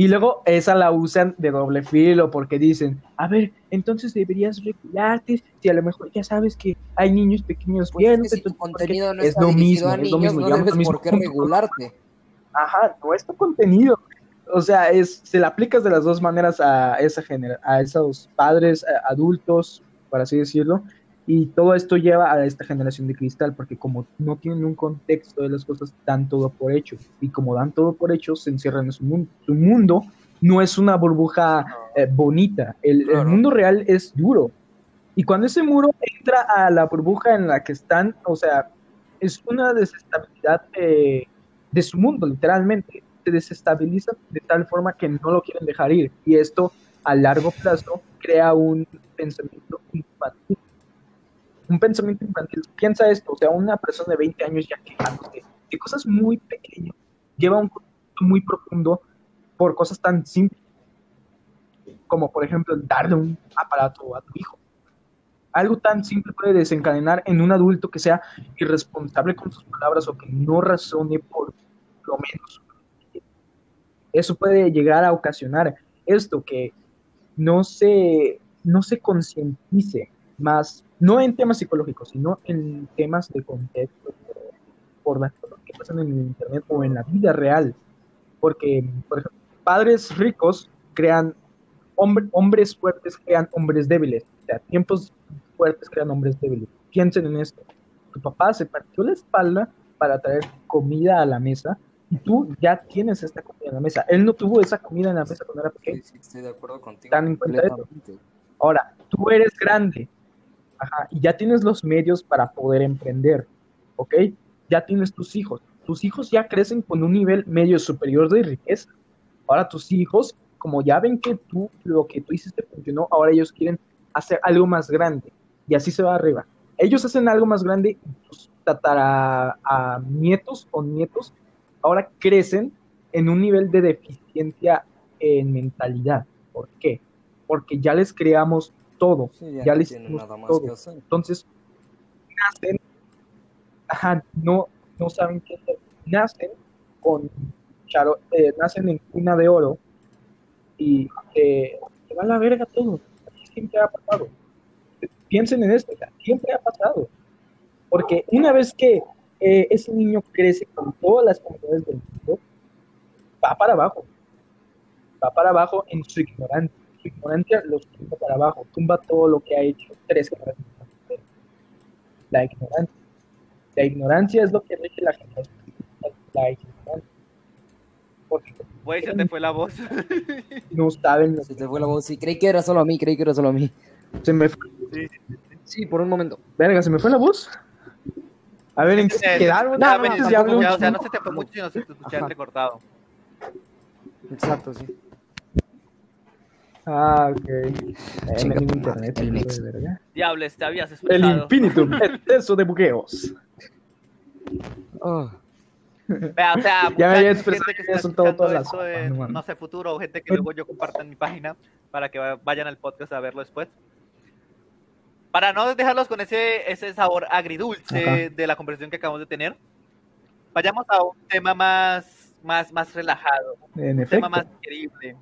S1: Y luego esa la usan de doble filo porque dicen, a ver, entonces deberías regularte si a lo mejor ya sabes que hay niños pequeños
S2: Pues es que si tu
S1: entonces, ¿por qué?".
S2: contenido no
S1: es
S2: está
S1: lo mismo,
S2: a
S1: es lo
S2: niños,
S1: mismo,
S2: no debes
S1: mismo
S2: por qué regularte.
S1: Ajá, no es tu contenido. O sea, es, se la aplicas de las dos maneras a esa genera, a esos padres a- adultos, por así decirlo, y todo esto lleva a esta generación de cristal, porque como no tienen un contexto de las cosas, dan todo por hecho, y como dan todo por hecho, se encierran en su mundo. Su mundo no es una burbuja eh, bonita, el, mundo real es duro. Y cuando ese muro entra a la burbuja en la que están, o sea, es una desestabilidad eh, de su mundo, literalmente. Se desestabiliza de tal forma que no lo quieren dejar ir. Y esto, a largo plazo, crea un pensamiento infantil. Un pensamiento infantil. Piensa esto, o sea, una persona de 20 años ya quejándose de cosas muy pequeñas, lleva un concepto muy profundo por cosas tan simples como, por ejemplo, darle un aparato a tu hijo. Algo tan simple puede desencadenar en un adulto que sea irresponsable con sus palabras o que no razone por lo menos. Eso puede llegar a ocasionar esto, que no se, no se concientice más, no en temas psicológicos, sino en temas de contexto, por, las cosas que pasan en el Internet o en la vida real. Porque, por ejemplo, padres ricos crean, hombre- hombres fuertes crean hombres débiles. O sea, tiempos fuertes crean hombres débiles. Piensen en esto. Tu papá se partió la espalda para traer comida a la mesa y tú ya tienes esta comida en la mesa. Él no tuvo esa comida en la mesa cuando era pequeño.
S2: Sí, sí, estoy de acuerdo contigo.
S1: Tan en cuenta eso.
S2: completamente.
S1: Ahora, tú eres grande ajá, y ya tienes los medios para poder emprender, ¿ok? Ya tienes tus hijos. Tus hijos ya crecen con un nivel medio superior de riqueza. Ahora tus hijos, como ya ven que tú, lo que tú hiciste funcionó, ahora ellos quieren hacer algo más grande y así se va arriba. Ellos hacen algo más grande y tus tatara, a nietos o nietos ahora crecen en un nivel de deficiencia en mentalidad. ¿Por qué? Porque ya les creamos todo,
S2: Sí, ya
S1: ya
S2: no
S1: les hicimos
S2: nada más
S1: todo.
S2: que hacer.
S1: Entonces, nacen, ajá, no, no saben qué hacer. Nacen con charo- eh, nacen en cuna de oro y eh, se va a la verga todo. Siempre ha pasado. Piensen en esto, siempre ha pasado. Porque una vez que eh, ese niño crece con todas las comunidades del mundo, va para abajo. Va para abajo en su ignorancia. Ignorancia los tumba para abajo, tumba todo lo que ha hecho tres generaciones. La ignorancia. La ignorancia es lo que rige la generación. La ignorancia. Porque
S3: güey, se te fue la voz.
S1: no saben lo
S2: Se te fue la voz. Sí, creí que era solo a mí, creí que era solo a mí.
S1: Se me fue,
S2: Sí, por un momento.
S1: verga, se me fue la voz. A ver, ¿en qué se quedaron?
S2: no, no,
S1: ya
S3: o sea, no se te fue mucho, sino se te escuchaba entrecortado.
S2: Exacto, sí.
S1: Ah, ok. Eh,
S2: Chinga
S1: me
S2: tu
S1: internet,
S2: el mix.
S3: Diables, te habías
S1: El infinitum, exceso de bugueos.
S2: Oh,
S3: Vea, o sea,
S1: Ya me había
S3: gente
S1: expresado
S3: que
S1: que
S3: está
S1: había soltado
S3: escuchando
S1: todas las
S3: en,
S1: no
S3: sé, futuro, o gente que luego yo comparto en mi página para que va- vayan al podcast a verlo después. Para no dejarlos con ese, ese sabor agridulce
S1: Ajá.
S3: de la conversación que acabamos de tener, vayamos a un tema más, más, más relajado,
S1: En
S3: un tema
S1: efecto.
S3: más querible.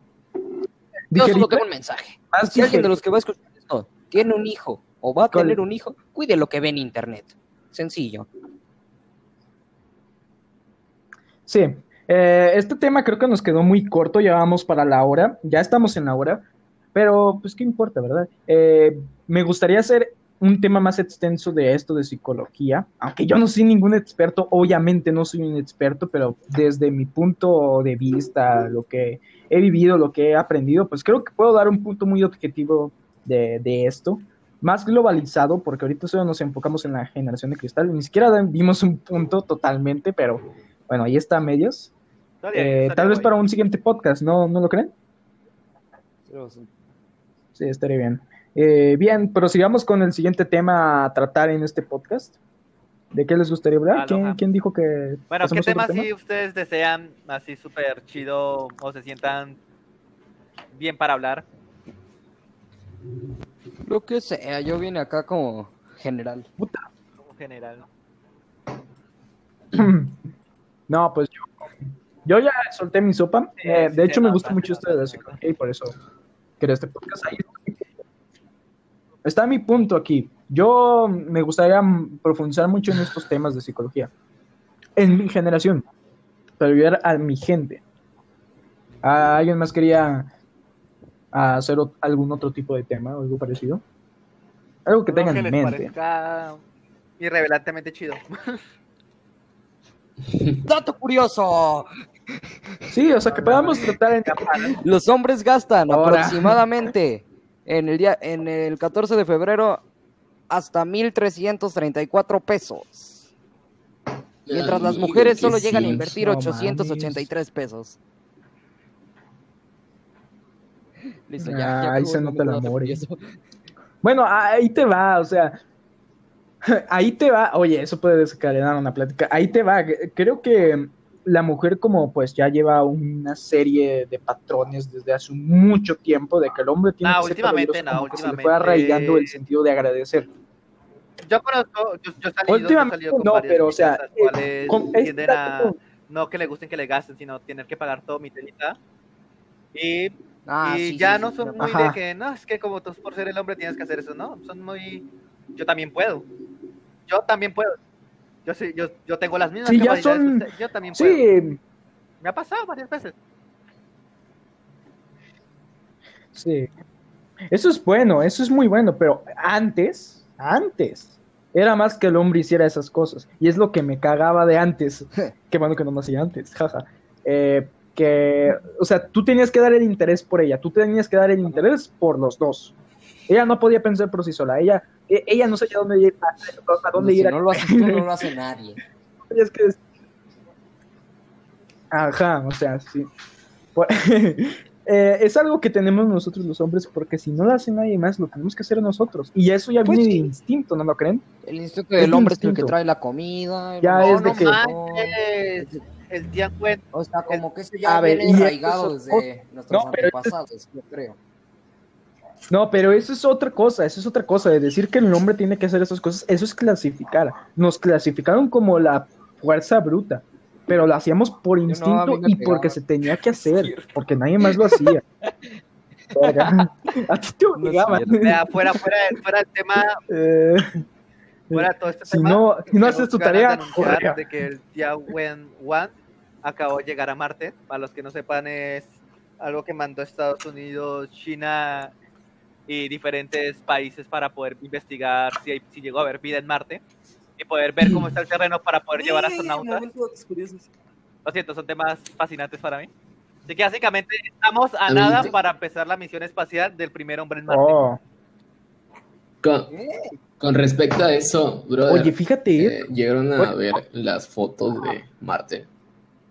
S2: Yo solo tengo un mensaje.
S1: más
S2: Si alguien de los que va a escuchar esto tiene un hijo o va a
S1: ¿Cuál?
S2: tener un hijo, cuide lo que ve en internet. Sencillo.
S1: Sí, eh, este tema creo que nos quedó muy corto, ya vamos para la hora, ya estamos en la hora, pero pues qué importa, ¿verdad? Eh, me gustaría hacer un tema más extenso de esto de psicología, aunque yo no soy ningún experto, obviamente no soy un experto, pero desde mi punto de vista, lo que he vivido, lo que he aprendido, pues creo que puedo dar un punto muy objetivo de, de esto, más globalizado, porque ahorita solo nos enfocamos en la generación de cristal, ni siquiera dimos un punto totalmente, pero bueno, ahí está medios. Eh, tal vez
S3: guay.
S1: para un siguiente podcast, ¿no, ¿no lo creen? Sí, estaría bien. Eh, bien, prosigamos con el siguiente tema a tratar en este podcast. ¿De qué les gustaría hablar? ¿Quién, quién dijo que
S3: Bueno, ¿qué tema si ustedes desean así súper chido o se sientan bien para hablar?
S2: Lo que sea, yo vine acá como general.
S3: Como general.
S1: No, pues yo, yo ya solté mi sopa. Eh,
S3: sí
S1: de hecho, me gusta mucho esto de la y por eso quiero este podcast. Ahí está mi punto aquí. Yo me gustaría profundizar mucho en estos temas de psicología. En mi generación. Para ayudar a mi gente. ¿A ¿Alguien más quería hacer algún otro tipo de tema o algo parecido? Algo que tengan en
S3: les
S1: mente.
S3: parezca irrevelantemente chido.
S2: ¡Dato curioso!
S1: Sí, o sea, que podamos tratar en...
S2: Los hombres gastan
S1: Ahora.
S2: aproximadamente en el día, en el 14 de febrero hasta 1.334 pesos. Mientras las mujeres solo llegan a invertir
S1: No
S2: 883 pesos. Listo, ya. Ya
S1: ahí se nota el amor, ¿eh? Bueno, ahí te va, o sea, ahí te va, oye, eso puede desencadenar una plática, ahí te va, creo que la mujer como pues ya lleva una serie de patrones desde hace mucho tiempo de que el hombre tiene
S3: No,
S1: que ser
S3: últimamente
S1: caballeroso,
S3: no,
S1: como que se le fue
S3: últimamente-
S1: arraigando el sentido de agradecer.
S3: Yo conozco, yo, yo he salido, yo he
S1: Últimamente
S3: salido con
S1: no, pero, o sea, eh, con-
S3: a no que le gusten que le gasten, sino tener que pagar todo mi telita. Y,
S2: Ah,
S3: y
S2: sí,
S3: ya
S2: sí,
S3: no
S2: sí,
S3: son muy
S1: Ajá.
S3: de que, no, es que como tú por ser el hombre tienes que hacer eso, no, son muy, yo también puedo. Yo también puedo. Yo sí, yo, yo tengo las mismas
S1: Sí, ya
S3: capacidades que
S1: son-
S3: usted, yo también puedo.
S1: Sí,
S3: Me ha pasado varias veces.
S1: sí. Eso es bueno, eso es muy bueno, pero antes, antes, era más que el hombre hiciera esas cosas. Y es lo que me cagaba de antes. Qué bueno que no me hacía antes, jaja. Eh, que, o sea, tú tenías que dar el interés por ella, tú tenías que dar el interés por los dos. Ella no podía pensar por sí sola, ella, e- ella no sabía dónde ir, a, a dónde
S2: si
S1: ir.
S2: no lo haces tú, no lo hace nadie.
S1: Tenías que- Ajá, o sea, sí. Eh, es algo que tenemos nosotros los hombres porque si no lo hace nadie más, lo tenemos que hacer nosotros. Y eso ya
S2: Pues
S1: viene
S2: sí.
S1: de instinto, ¿no lo creen?
S2: El instinto
S1: Es
S2: del hombre es el que
S1: instinto.
S2: trae la comida.
S1: Ya
S2: hombre
S1: es de
S3: no
S1: que-
S3: manches, el tía Cuen-
S2: O sea, como que eso ya
S1: A ver,
S2: viene
S1: es
S2: desde nuestros
S1: No, es-
S2: antepasados, yo creo.
S1: No, pero eso es otra cosa, eso es otra cosa, de decir que el hombre tiene que hacer esas cosas, eso es clasificar. Nos clasificaron como la fuerza bruta, pero lo hacíamos por instinto
S2: me
S1: y porque se tenía que hacer, porque nadie más lo hacía. A ti te
S2: No
S1: obligaban.
S3: Vea, fuera, fuera, fuera el tema,
S1: Eh,
S3: fuera todo este
S1: Si
S3: tema.
S1: no- si no haces tu tarea,
S3: de que el día Wen Wan acabó de llegar a Marte. Para los que no sepan, es algo que mandó Estados Unidos, China y diferentes países para poder investigar si, hay- si llegó a haber vida en Marte y poder ver cómo está el terreno para poder llevar astronautas. Lo siento, son temas fascinantes para mí. Así que básicamente estamos a nada para empezar la misión espacial del primer hombre en Marte.
S1: oh.
S4: Con, con respecto a eso, brother,
S1: Oye, fíjate,
S4: eh, llegaron a
S1: Oye.
S4: ver las fotos de Marte.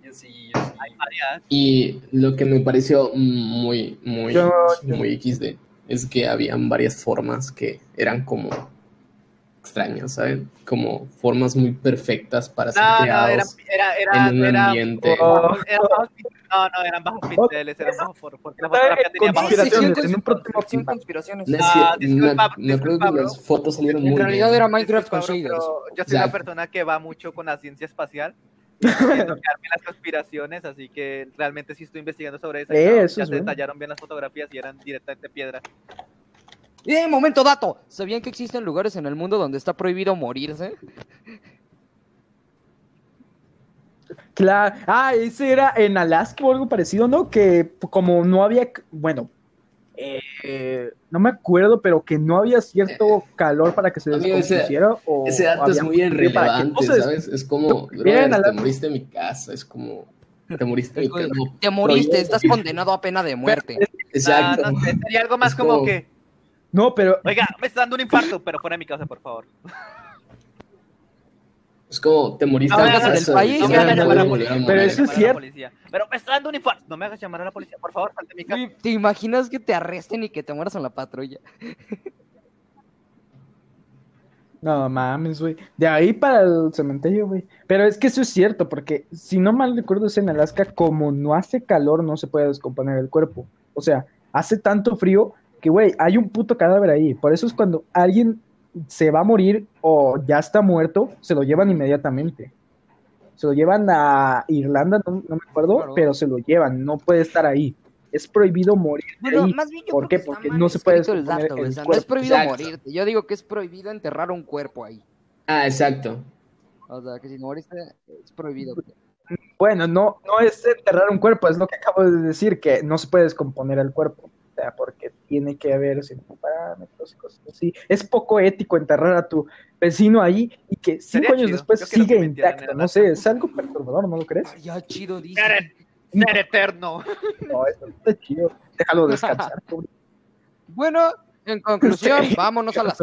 S3: Hay varias.
S4: Y lo que me pareció muy, muy,
S1: Yo- yo-
S4: muy XD es que habían varias formas que eran como, extrañas, ¿sabes? Como formas muy perfectas para ser
S3: No, no,
S4: creados
S3: eran, era, era,
S4: en un
S3: era-
S4: ambiente.
S1: Oh.
S3: no, no, eran bajos pinceles, eran bajos por, porque la fotografía
S1: en
S3: tenía bajos
S1: conspiraciones,
S3: pinceles.
S1: en un próximo
S2: conspiraciones.
S3: Ah, disculpa,
S4: me, me acuerdo
S3: disculpa,
S4: que
S3: bro.
S4: las fotos salieron
S2: En
S4: muy
S2: realidad
S4: bien.
S2: era Minecraft con
S3: Yo soy una persona que va mucho con la ciencia espacial. Y entiendo que arme las conspiraciones, así que realmente sí estoy investigando sobre eso. y
S1: Eh, eso
S3: ya
S1: es
S3: se
S1: bueno.
S3: detallaron bien las fotografías y eran directamente piedra.
S2: ¡Eh, momento dato! ¿Sabían que existen lugares en el mundo donde está prohibido morirse?
S1: Claro. Ah, ese era en Alaska o algo parecido, ¿no? Que como no había, bueno, eh, no me acuerdo, pero que no había cierto calor para que se
S4: Amigo, ese-
S1: descompusiera. o
S4: Ese dato es
S1: había
S4: muy
S1: no
S4: irrelevante, ¿sabes? Es como, te moriste en mi casa, es como, te moriste en mi casa. como,
S2: Te moriste, estás condenado a pena de muerte.
S4: Exacto.
S3: Ah, no sería algo más como- que,
S1: No, pero
S3: oiga, me está dando un infarto, pero fuera de mi casa, por favor.
S4: Es como, te moriste
S3: No
S2: país,
S3: me hagas llamar a la policía. me
S1: Pero eso es cierto.
S3: Pero me está dando un infarto. No me hagas llamar a la policía, por favor, salte de mi casa.
S2: ¿Te imaginas que te arresten y que te mueras en la patrulla?
S1: No mames, güey. De ahí para el cementerio, güey. Pero es que eso es cierto, porque si no mal recuerdo es en Alaska, como no hace calor, no se puede descomponer el cuerpo. O sea, hace tanto frío que, güey, hay un puto cadáver ahí. Por eso es cuando alguien se va a morir o ya está muerto, se lo llevan inmediatamente. Se lo llevan a Irlanda, no, no me acuerdo,
S2: Claro.
S1: pero se lo llevan, no puede estar ahí. Es prohibido morir
S2: Bueno,
S1: ahí.
S2: más bien yo
S1: ¿Por
S2: creo
S1: qué? Porque no se puede
S2: escrito el
S1: descomponer
S2: dato,
S1: el
S2: o sea, no es prohibido
S4: Exacto.
S2: morirte. Yo digo que es prohibido enterrar un cuerpo ahí.
S4: Ah, exacto.
S2: O sea, que si no moriste, es prohibido.
S1: Bueno, no, no es enterrar un cuerpo, es lo que acabo de decir, que no se puede descomponer el cuerpo. Porque tiene que haber ciertos parámetros y cosas así. Es poco ético enterrar a tu vecino ahí y que cinco
S3: Sería
S1: años
S3: chido.
S1: después
S3: Yo
S1: sigue intacto. No sé, es algo perturbador, ¿no lo crees?
S2: Ay, ya chido, dice.
S3: Ser, ser eterno.
S1: No, esto está chido. Déjalo descansar, pobre.
S2: Bueno, en conclusión,
S1: Sí.
S2: vámonos a las...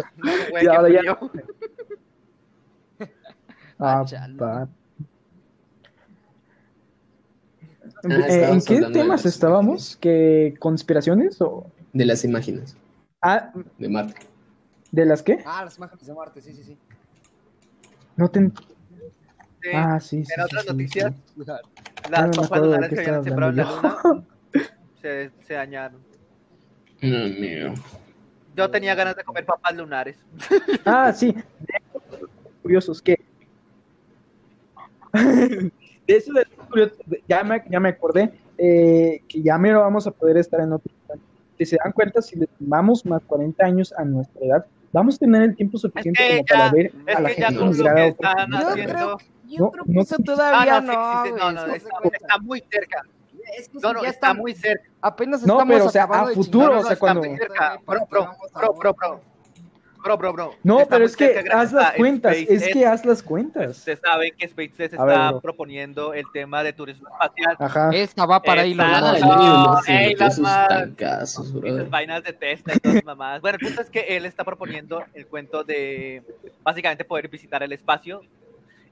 S3: Güey,
S1: Y
S3: qué
S1: ahora ya-
S3: frío.
S1: Ah,
S2: chale.
S1: va.
S4: Ah,
S1: Eh, ¿En qué temas
S4: las
S1: estábamos? ¿Que conspiraciones o
S4: De las imágenes
S1: ah,
S4: de Marte.
S1: de las qué?
S2: Ah, las imágenes de Marte, sí, sí, sí.
S1: No te
S3: Sí,
S1: Ah, sí, sí.
S3: en
S1: sí,
S3: otras
S1: sí,
S3: noticias,
S1: sí.
S3: las
S1: Ah, no me
S3: papas
S1: qué
S3: que habían sembrado en la
S1: hablando
S3: luna se, se dañaron.
S4: No, amigo.
S3: Yo tenía ganas de comer papas lunares.
S1: Ah, sí. Curiosos que. de eso de ya me, ya me acordé eh, que ya mero vamos a poder estar en otro plan. Si se dan cuenta, si le sumamos más 40 años a nuestra edad, vamos a tener el tiempo suficiente
S3: que
S1: como para
S3: ya-
S1: ver
S3: Es
S1: a la
S3: que ya
S1: gente
S3: con lo
S1: migrar a
S3: que
S1: otros
S3: están
S1: países.
S2: Yo
S3: haciendo.
S2: creo, yo
S1: No,
S2: creo que
S1: no
S2: eso todavía
S3: Ah,
S2: no,
S3: no, No, no,
S2: es
S3: está, está muy cerca.
S2: Es que
S3: No,
S2: si
S3: no,
S2: ya
S3: está
S2: está-
S3: muy cerca.
S2: Apenas
S1: No,
S2: estamos
S1: pero, o sea, a futuro,
S2: chingar
S1: o sea, cuando-
S3: muy cerca. Bro,
S2: que
S3: bro,
S2: vamos a
S3: bro, bro, bro. Bro, bro, bro.
S1: No,
S3: Está
S1: pero es que haz las cuentas, es
S3: SpaceX.
S1: que haz las cuentas.
S3: Ustedes saben que SpaceX
S1: ver,
S3: está
S1: bro.
S3: proponiendo el tema de turismo espacial.
S1: Ajá.
S2: Esta va para Elon Musk.
S4: no se
S3: Ey,
S4: metió
S3: las
S4: sus
S3: más-
S4: tancazos,
S3: y
S4: brother.
S3: sus vainas de Tesla y todas mamadas. Bueno, el punto es que él está proponiendo el cuento de básicamente poder visitar el espacio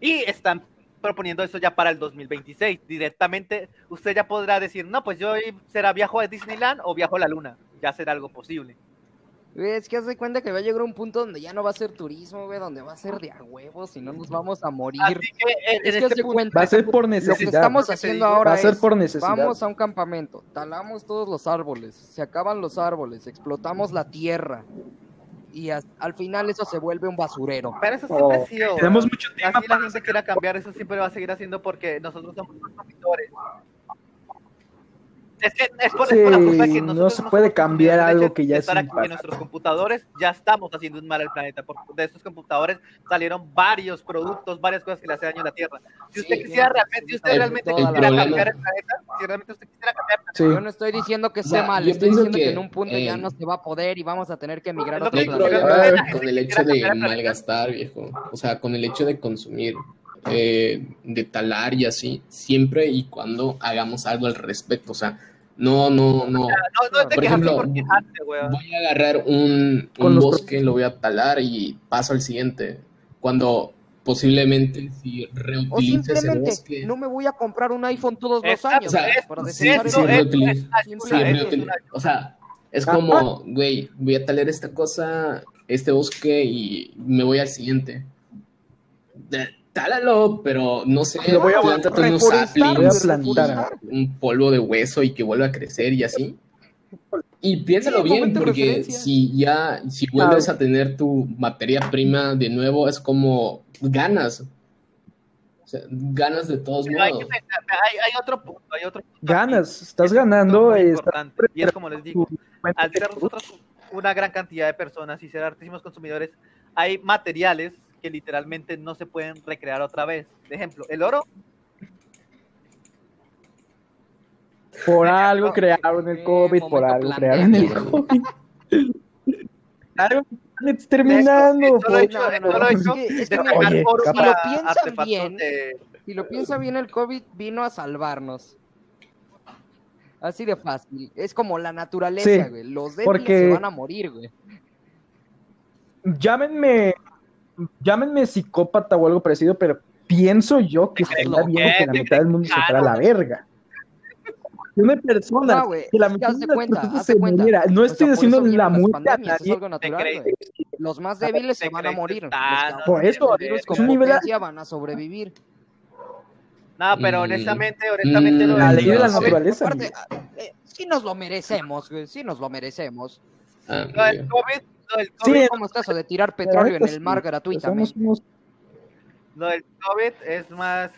S3: y están proponiendo eso ya para el 2026. Directamente usted ya podrá decir, no, pues yo será viajo a Disneyland o viajo a la luna. Ya será algo posible.
S2: Güey, Es que haz de cuenta que va a llegar un punto donde ya no va a ser turismo, güey, donde va a ser de a huevos y no nos vamos a morir.
S3: Así que en,
S2: Es
S3: en
S2: que
S3: este
S2: cuenta,
S1: Va a ser por
S2: lo que
S1: necesidad.
S2: estamos haciendo ahora
S1: Va a ser
S2: es,
S1: por necesidad.
S2: vamos a un campamento, talamos todos los árboles, se acaban los árboles, explotamos la tierra y as- al final eso se vuelve un basurero.
S3: pero eso siempre
S1: Oh,
S3: ha sido.
S1: Tenemos mucho tiempo
S3: Así la gente quiera cambiar, eso siempre va a seguir haciendo porque nosotros somos consumidores. Es que es por, es por la de que
S1: no
S3: nosotros
S1: se puede cambiar algo que ya es pacto.
S3: nuestros computadores, ya estamos haciendo un mal al planeta. Por, de estos computadores salieron varios productos, varias cosas que le hacen daño a la Tierra. Si usted
S2: Sí,
S3: quisiera realmente, si usted realmente quisiera cambiar el planeta, si realmente usted quisiera cambiar el planeta,
S1: Sí.
S2: Yo no estoy diciendo que esté
S4: sea,
S2: mal,
S4: yo
S2: estoy diciendo que,
S4: que,
S2: en un punto ya
S4: eh,
S2: no se va a poder y vamos a tener que emigrar a otro
S3: que
S2: planeta.
S3: pero-
S4: con el hecho de malgastar, viejo. O sea, con el hecho de consumir, eh, de talar y así, siempre y cuando hagamos algo al respecto. O sea, no, no, no.
S3: no, no de
S4: Por ejemplo,
S3: por quejarse, weón.
S4: Voy a agarrar un, un
S1: los
S4: bosque, lo voy a talar y paso al siguiente. Cuando posiblemente si
S2: O
S4: reutilice ese
S2: simplemente
S4: bosque,
S2: no me voy a comprar un iPhone todos los
S3: Exacto,
S2: años
S4: o sea,
S2: para
S3: eso es-
S2: Sí.
S4: O sea, es como, güey, voy a talar esta cosa este bosque y me voy al siguiente. De- Tálalo, pero no sé,
S1: Lo voy a
S4: plántate unos
S2: reforestar,
S4: saplings,
S1: plantar.
S4: un polvo de hueso y que vuelva a crecer y así. Y piénsalo
S2: Sí,
S4: bien, porque si ya, si vuelves a tener tu materia prima de nuevo, es como ganas. O sea, ganas de todos
S3: Pero hay, que
S4: modos.
S3: hay, hay otro punto, hay otro punto
S1: Ganas, estás
S3: Es
S1: ganando. estás
S3: importante. Y es como les digo, al ser nosotros una gran cantidad de personas y ser altísimos consumidores, hay materiales que literalmente no se pueden recrear otra vez. De ejemplo, el oro,
S1: Por algo
S2: no,
S1: crearon el
S2: eh,
S1: COVID, por algo crearon el. COVID. Algo
S3: para
S2: Si lo piensan
S3: artefactos
S2: bien,
S3: de-
S2: Si lo piensa bien, el COVID vino a salvarnos. Así de fácil. Es como la naturaleza,
S1: Sí,
S2: güey. Los débiles
S1: porque-
S2: se van a morir, güey.
S1: Llámenme, llámenme psicópata o algo parecido, pero pienso yo que
S3: ¿Te
S1: estaría
S2: crees
S1: bien que la mitad del mundo se fuera a la verga. Una persona
S2: No, güey,
S1: que la mitad
S2: haz de cuenta,
S1: se
S2: cuenta.
S1: muriera. No
S2: O
S1: estoy
S2: sea,
S1: diciendo la muerte a nadie.
S2: algo natural. Los más débiles se van a morir. Los
S1: Por eso,
S2: el virus
S3: es
S2: con
S1: un nivel-
S2: potencia van a sobrevivir.
S3: No, pero honestamente, honestamente
S4: Mm,
S1: La ley de la
S4: no
S1: naturaleza.
S2: Aparte, eh, sí nos lo merecemos, güey. Sí nos lo merecemos.
S4: Ah,
S3: del
S4: bien.
S3: COVID, lo del
S1: Sí,
S3: COVID,
S2: ¿Cómo está eso de tirar petróleo en el mar
S1: sí,
S2: gratuitamente?
S1: somos unos
S3: lo del COVID es más...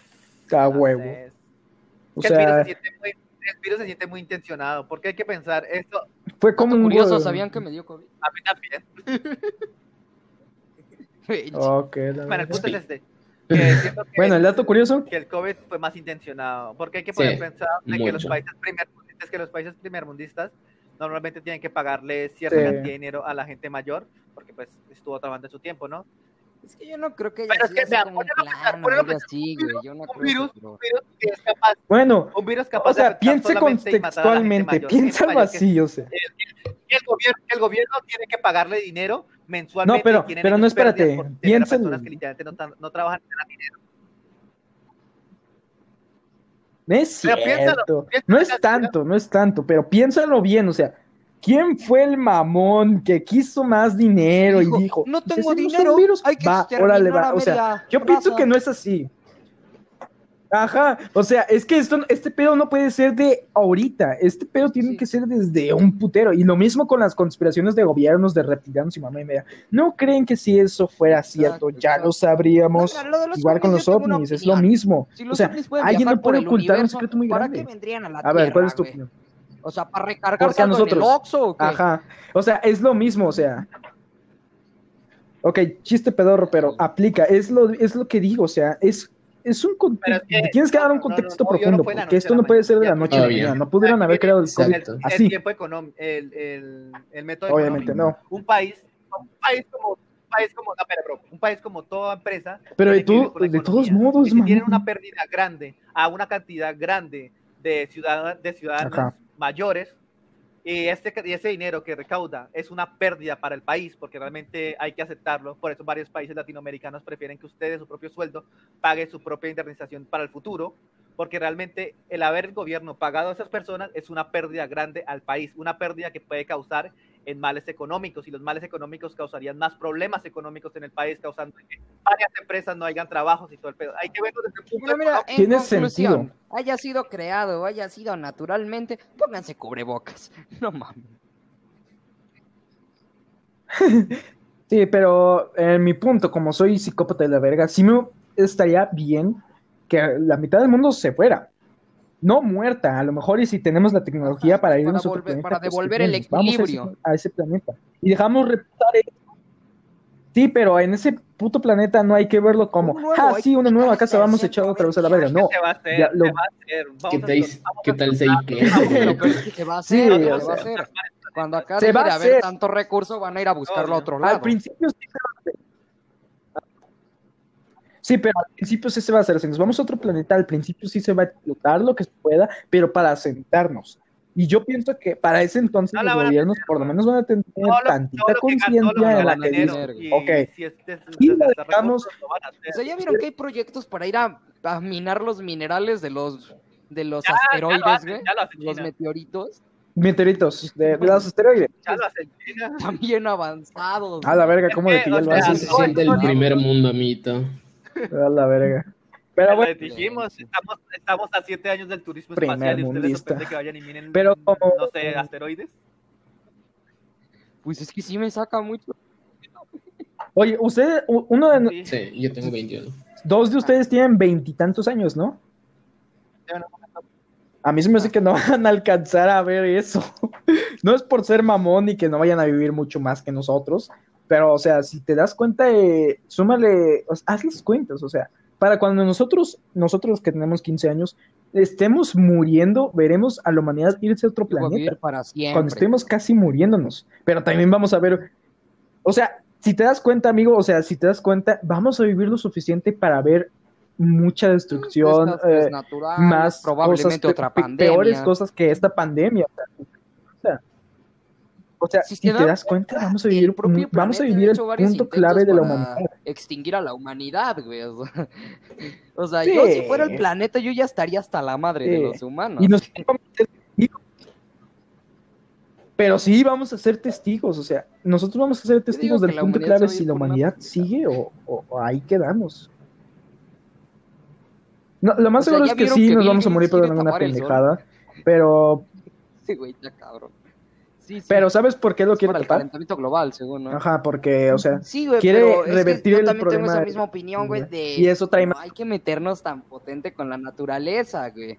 S1: a
S3: no
S1: huevo.
S3: es
S1: O
S3: el, virus se siente muy, el virus se siente muy intencionado, porque hay que pensar, esto
S1: fue como un
S2: Curioso. ¿sabían que me dio COVID?
S3: a mí también.
S2: Güey,
S1: Ok, la
S3: Bueno, el punto es este. Que siento que,
S1: Bueno, el dato curioso,
S3: que el COVID fue más intencionado, porque hay que poder
S4: Sí,
S3: pensar de que los
S4: mucho.
S3: países primermundistas, que los países primermundistas normalmente tienen que pagarle cierta
S1: Sí.
S3: cantidad de dinero a la gente mayor, porque pues estuvo trabajando en su tiempo, ¿no?
S2: Es que yo no creo que haya
S3: Pero es
S2: sido
S3: que,
S2: así
S3: vea,
S2: como un
S3: virus-
S2: Yo no
S3: un
S2: creo
S3: virus,
S2: eso, pero-
S3: un virus que es capaz,
S1: bueno,
S3: un virus capaz
S1: o
S3: de
S1: sea,
S3: afectar
S1: piense contextualmente,
S3: mayor,
S1: piensa algo así, o sea.
S3: que el gobierno, el gobierno tiene que pagarle dinero mensualmente.
S1: No, pero- pero no, espérate, piensa
S3: personas
S1: el-
S3: que literalmente no, no trabajan dinero.
S1: No es cierto.
S3: piénsalo, piénsalo,
S1: no es tanto, no es tanto, pero piénsalo bien, o sea, ¿quién fue el mamón que quiso más dinero
S2: Dijo,
S1: y dijo,
S2: "No tengo
S1: "Decimos un
S2: dinero,
S1: virus,
S2: hay que
S1: va, órale, va. O sea, yo pienso
S2: raza".
S1: que no es así. Ajá, o sea, es que esto, este pedo no puede ser de ahorita, este pedo tiene
S2: Sí.
S1: que ser desde un putero. Y lo mismo con las conspiraciones de gobiernos, de reptilianos y mamá y media. ¿No creen que si eso fuera cierto,
S2: Exacto,
S1: ya
S2: exacto.
S1: lo sabríamos?
S2: Lo
S1: Igual con los ovnis, es lo mismo.
S2: Si
S1: O sea, alguien no puede ocultar un secreto muy
S2: ¿Para
S1: grande.
S2: qué vendrían a la
S1: A ver, ¿cuál es tu opinión?
S2: O sea, ¿para recargar
S1: a
S2: en el
S1: nosotros-
S2: Oxxo o qué?
S1: Ajá. O sea, es lo mismo, o sea. Ok, chiste pedorro, pero aplica. Es lo, es lo que digo, o sea, es, es un con-
S3: Pero es que-
S1: Tienes que dar un
S3: no, no, no,
S1: contexto
S3: no, obvio, no
S1: profundo, porque esto no puede ser de la noche a la mañana. No pudieron haber creado el
S3: el,
S1: COVID
S3: el
S1: así.
S3: tiempo económico, el, el, el método
S1: Obviamente
S3: económico.
S1: no.
S3: Un país, un país como, un país como, no, espera, bro, un país como toda empresa.
S1: Pero de, tú- de todos modos,
S3: si tienen una pérdida grande a una cantidad grande de ciudadanos, de ciudadanos
S1: Ajá.
S3: mayores, y, este, y ese dinero que recauda es una pérdida para el país, porque realmente hay que aceptarlo. Por eso varios países latinoamericanos prefieren que ustedes, su propio sueldo, pague su propia indemnización para el futuro, porque realmente el haber el gobierno pagado a esas personas es una pérdida grande al país, una pérdida que puede causar en males económicos, y los males económicos causarían más problemas económicos en el país, causando que varias empresas no hayan trabajos y todo el pedo. Hay que verlo desde el punto
S2: Pero mira, en
S1: Tiene sentido.
S2: haya sido creado o haya sido naturalmente, pónganse cubrebocas. No mames.
S1: Sí, pero en mi punto, como soy psicópata de la verga, sí me estaría bien que la mitad del mundo se fuera. No muerta, a lo mejor, y si tenemos la tecnología para
S2: para
S1: irnos a otro
S2: volver-
S1: planeta.
S2: para
S1: pues,
S2: devolver el
S1: bien, nos vamos a ese-
S2: equilibrio.
S1: A ese, planeta. Y dejamos reposar eso. Sí, pero en ese puto planeta no hay que verlo como,
S2: Uno nuevo,
S1: ah, sí, una nueva
S2: quitarle
S1: casa, vamos a
S2: el
S1: echar
S2: centro,
S1: otra vez a la verga.
S2: qué
S1: No,
S3: se va a hacer,
S1: ya lo-
S3: se va a hacer. Vamos
S4: ¿Qué
S3: a-
S4: tal, qué se
S2: se va a hacer,
S1: o
S2: se va a
S1: sea,
S2: hacer. Cuando acá
S1: se va
S2: de
S1: a
S2: haber
S1: hacer.
S2: tanto recurso, van a ir a buscarlo a otro lado.
S1: Al principio sí se va a hacer. Sí, pero al principio sí se va a hacer. Si nos vamos a otro planeta, al principio sí se va a explotar lo que se pueda, pero para sentarnos. Y yo pienso que para ese entonces
S3: No
S1: los
S3: a
S1: gobiernos por lo
S3: ¿no?
S1: menos van a tener tantita conciencia
S3: que
S1: en la que dicen,
S3: y
S1: ok,
S3: si este es-
S1: y
S3: este
S1: dejamos-.
S2: O sea, ya vieron que hay proyectos para ir a, a minar los minerales de los de los
S3: Ya, ya lo
S2: asteroides,
S3: hacen, ya lo
S2: Los meteoritos.
S1: Meteoritos, de, de los asteroides.
S3: Ya lo hacen China.
S2: También avanzados.
S1: A la verga, ¿cómo de que ya lo hacen?
S4: Se siente el primer mundo, amito.
S1: A la verga. Pero bueno,
S3: dijimos, estamos, estamos a siete años del turismo espacial y ustedes sorprende que vayan y miren,
S1: Pero como-
S3: no sé, asteroides.
S2: Pues es que sí me saca mucho.
S1: oye, usted, u- uno de,
S3: Sí.
S4: Sí, yo tengo 21.
S1: dos de ustedes tienen veintitantos años, ¿no? A mí se me hace que no van a alcanzar a ver eso. No es por ser mamón y que no vayan a vivir mucho más que nosotros, pero, o sea, si te das cuenta, eh, súmale, o sea, hazles cuentas, o sea, para cuando nosotros, nosotros que tenemos 15 años, estemos muriendo, veremos a la humanidad irse a otro
S2: Yo voy a
S1: planeta.
S2: para siempre.
S1: cuando estemos casi muriéndonos. Pero también vamos a ver, o sea, si te das cuenta, amigo, o sea, si te das cuenta, vamos a vivir lo suficiente para ver mucha destrucción,
S2: Desastres
S1: eh,
S2: naturales,
S1: más
S2: probablemente
S1: cosas,
S2: otra pandemia.
S1: peores cosas que esta pandemia. O sea,
S2: Si
S1: te das cuenta, vamos a
S2: El
S1: vivir, vamos a vivir el punto clave de la humanidad.
S2: Extinguir a la humanidad, güey. O sea,
S1: Sí.
S2: yo si fuera el planeta, yo ya estaría hasta la madre de los humanos.
S1: Y testigos. Pero sí vamos a ser testigos, o sea, nosotros vamos a ser testigos del punto clave si la humanidad sigue o, o- o ahí quedamos. No, lo más
S2: O
S1: seguro
S2: ¿ya
S1: es que sí
S2: que
S1: nos vamos a morir por alguna pendejada, pero,
S2: Sí, güey, está cabrón. Sí, sí.
S1: pero ¿sabes por qué lo
S2: Es
S1: quiere
S2: para el
S1: tapar?
S2: calentamiento global, según, ¿no?
S1: Ajá, porque, o sea,
S2: Sí, güey,
S1: quiere
S2: pero es que
S1: revertir
S2: yo
S1: el
S2: también tengo
S1: problema
S2: esa misma opinión, güey, de
S1: Y eso trae
S2: no hay que meternos tan potente con la naturaleza, güey.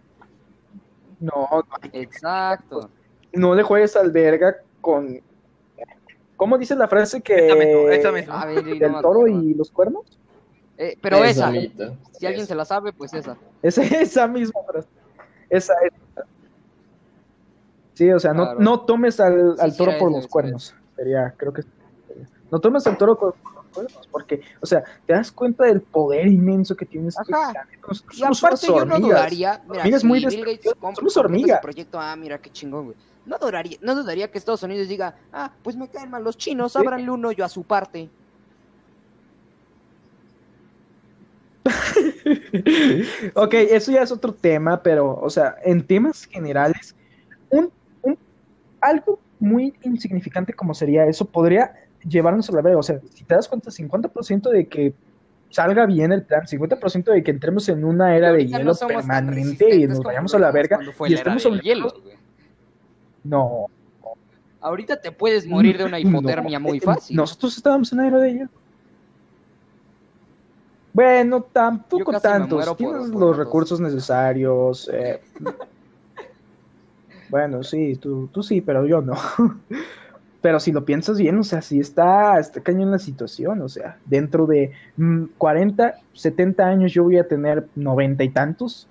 S1: no, no,
S2: Exacto.
S1: no le juegues al verga con, ¿cómo dice la frase que
S3: Esa esa
S2: no
S1: del toro y los cuernos?
S2: Eh, pero esa, si alguien se la sabe, pues esa.
S1: Es esa misma frase. Esa es. Sí, o sea, no,
S2: Claro.
S1: no tomes al, al
S2: sí,
S1: toro por los cuernos. Sería, creo que. No tomes al toro por por los cuernos, porque, o sea, te das cuenta del poder inmenso que tienes. este
S2: Ajá.
S1: Nosotros
S2: Y aparte yo no dudaría, mira, si
S1: muy
S2: Bill Gates
S1: Somos
S2: completa
S1: hormigas.
S2: proyecto, ah, mira qué chingón, güey. No dudaría, no dudaría que Estados Unidos diga, ah, pues me caen mal los chinos,
S1: Sí.
S2: ábranle un hoyo a su parte.
S1: ok, eso ya es otro tema, pero, o sea, en temas generales, un- algo muy insignificante como sería eso podría llevarnos a la verga. O sea, si te das cuenta, 50% de que salga bien el plan, 50% de que entremos en una era de hielo
S2: no
S1: permanente y nos vayamos a la verga y estemos
S2: del hielo, güey.
S1: No.
S2: Ahorita te puedes morir de una
S1: no,
S2: hipotermia muy fácil.
S1: Nosotros estábamos en una era de hielo. Bueno, tampoco tantos.
S2: por-
S1: Tienes
S2: por
S1: los recursos necesarios. eh. Bueno, sí, tú, tú sí, pero yo no. Pero si lo piensas bien, o sea, sí está, está cañón la situación, o sea, dentro de mm, 40, 70 años yo voy a tener 90 y tantos.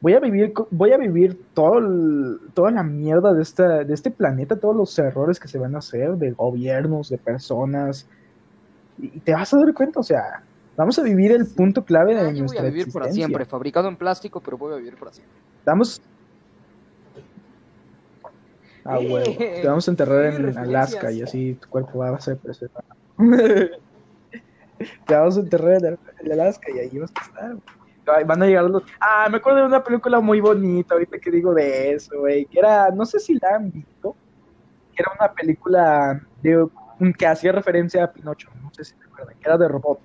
S1: Voy a vivir, voy a vivir todo el- toda la mierda de, esta, de este planeta, todos los errores que se van a hacer de gobiernos, de personas. Y te vas a dar cuenta, o sea, vamos a vivir el punto clave de
S2: Ah, yo voy
S1: nuestra
S2: a vivir para
S1: existencia.
S2: siempre, fabricado en plástico, pero voy a vivir para siempre.
S1: Vamos. Ah, huevo. Te vamos a enterrar en
S2: referencias.
S1: Alaska y así tu cuerpo va a ser preservado. Te vamos a enterrar en, Alaska y ahí vas a estar. Van a llegar los. Ah, me acuerdo de una película muy bonita, ahorita que digo de eso, güey. Que era, no sé si la han visto. Que era una película de, que hacía referencia a Pinocho. No sé si se acuerdan. Que era de robot.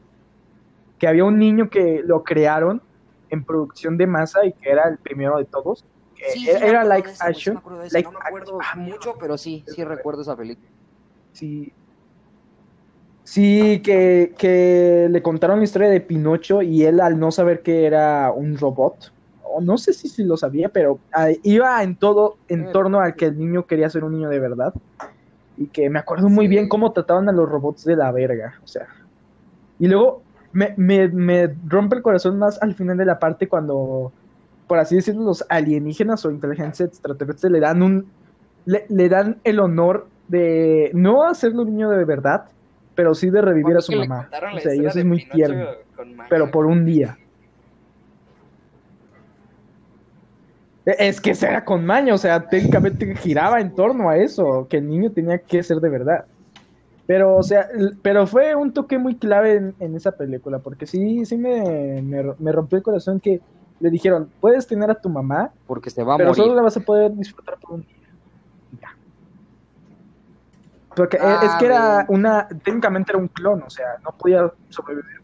S1: Que había un niño que lo crearon en producción de masa y que era el primero de todos. Que
S2: Sí, sí,
S1: era,
S2: sí
S1: action.
S2: me acuerdo
S1: like
S2: no me acuerdo
S1: action. Ah,
S2: mucho, pero sí, sí recuerdo esa película.
S1: Sí. Sí, que, que le contaron la historia de Pinocho y él al no saber que era un robot, o no sé si, si lo sabía, pero ah, iba en todo en
S2: Eh.
S1: torno al que el niño quería ser un niño de verdad. Y que me acuerdo muy
S2: Sí.
S1: bien cómo trataban a los robots de la verga, o sea. Y luego me, me, me rompe el corazón más al final de la parte cuando, por así decirlo, los alienígenas o inteligencia extraterrestre le dan un, le, le dan el honor de no hacerlo un niño de verdad, pero sí de revivir a su mamá. O sea, y eso es muy tierno, pero por un día. E- Es que era con maña, o sea, técnicamente giraba en torno a eso, que el niño tenía que ser de verdad. Pero, o sea, pero fue un toque muy clave en, en esa película, porque sí, sí me, me, me rompió el corazón que le dijeron, puedes tener a tu mamá,
S2: Porque se va a
S1: pero
S2: morir.
S1: solo la vas a poder disfrutar por un día. Ya. porque
S2: Ah,
S1: es que era
S2: güey.
S1: una, técnicamente era un clon, o sea, no podía sobrevivir.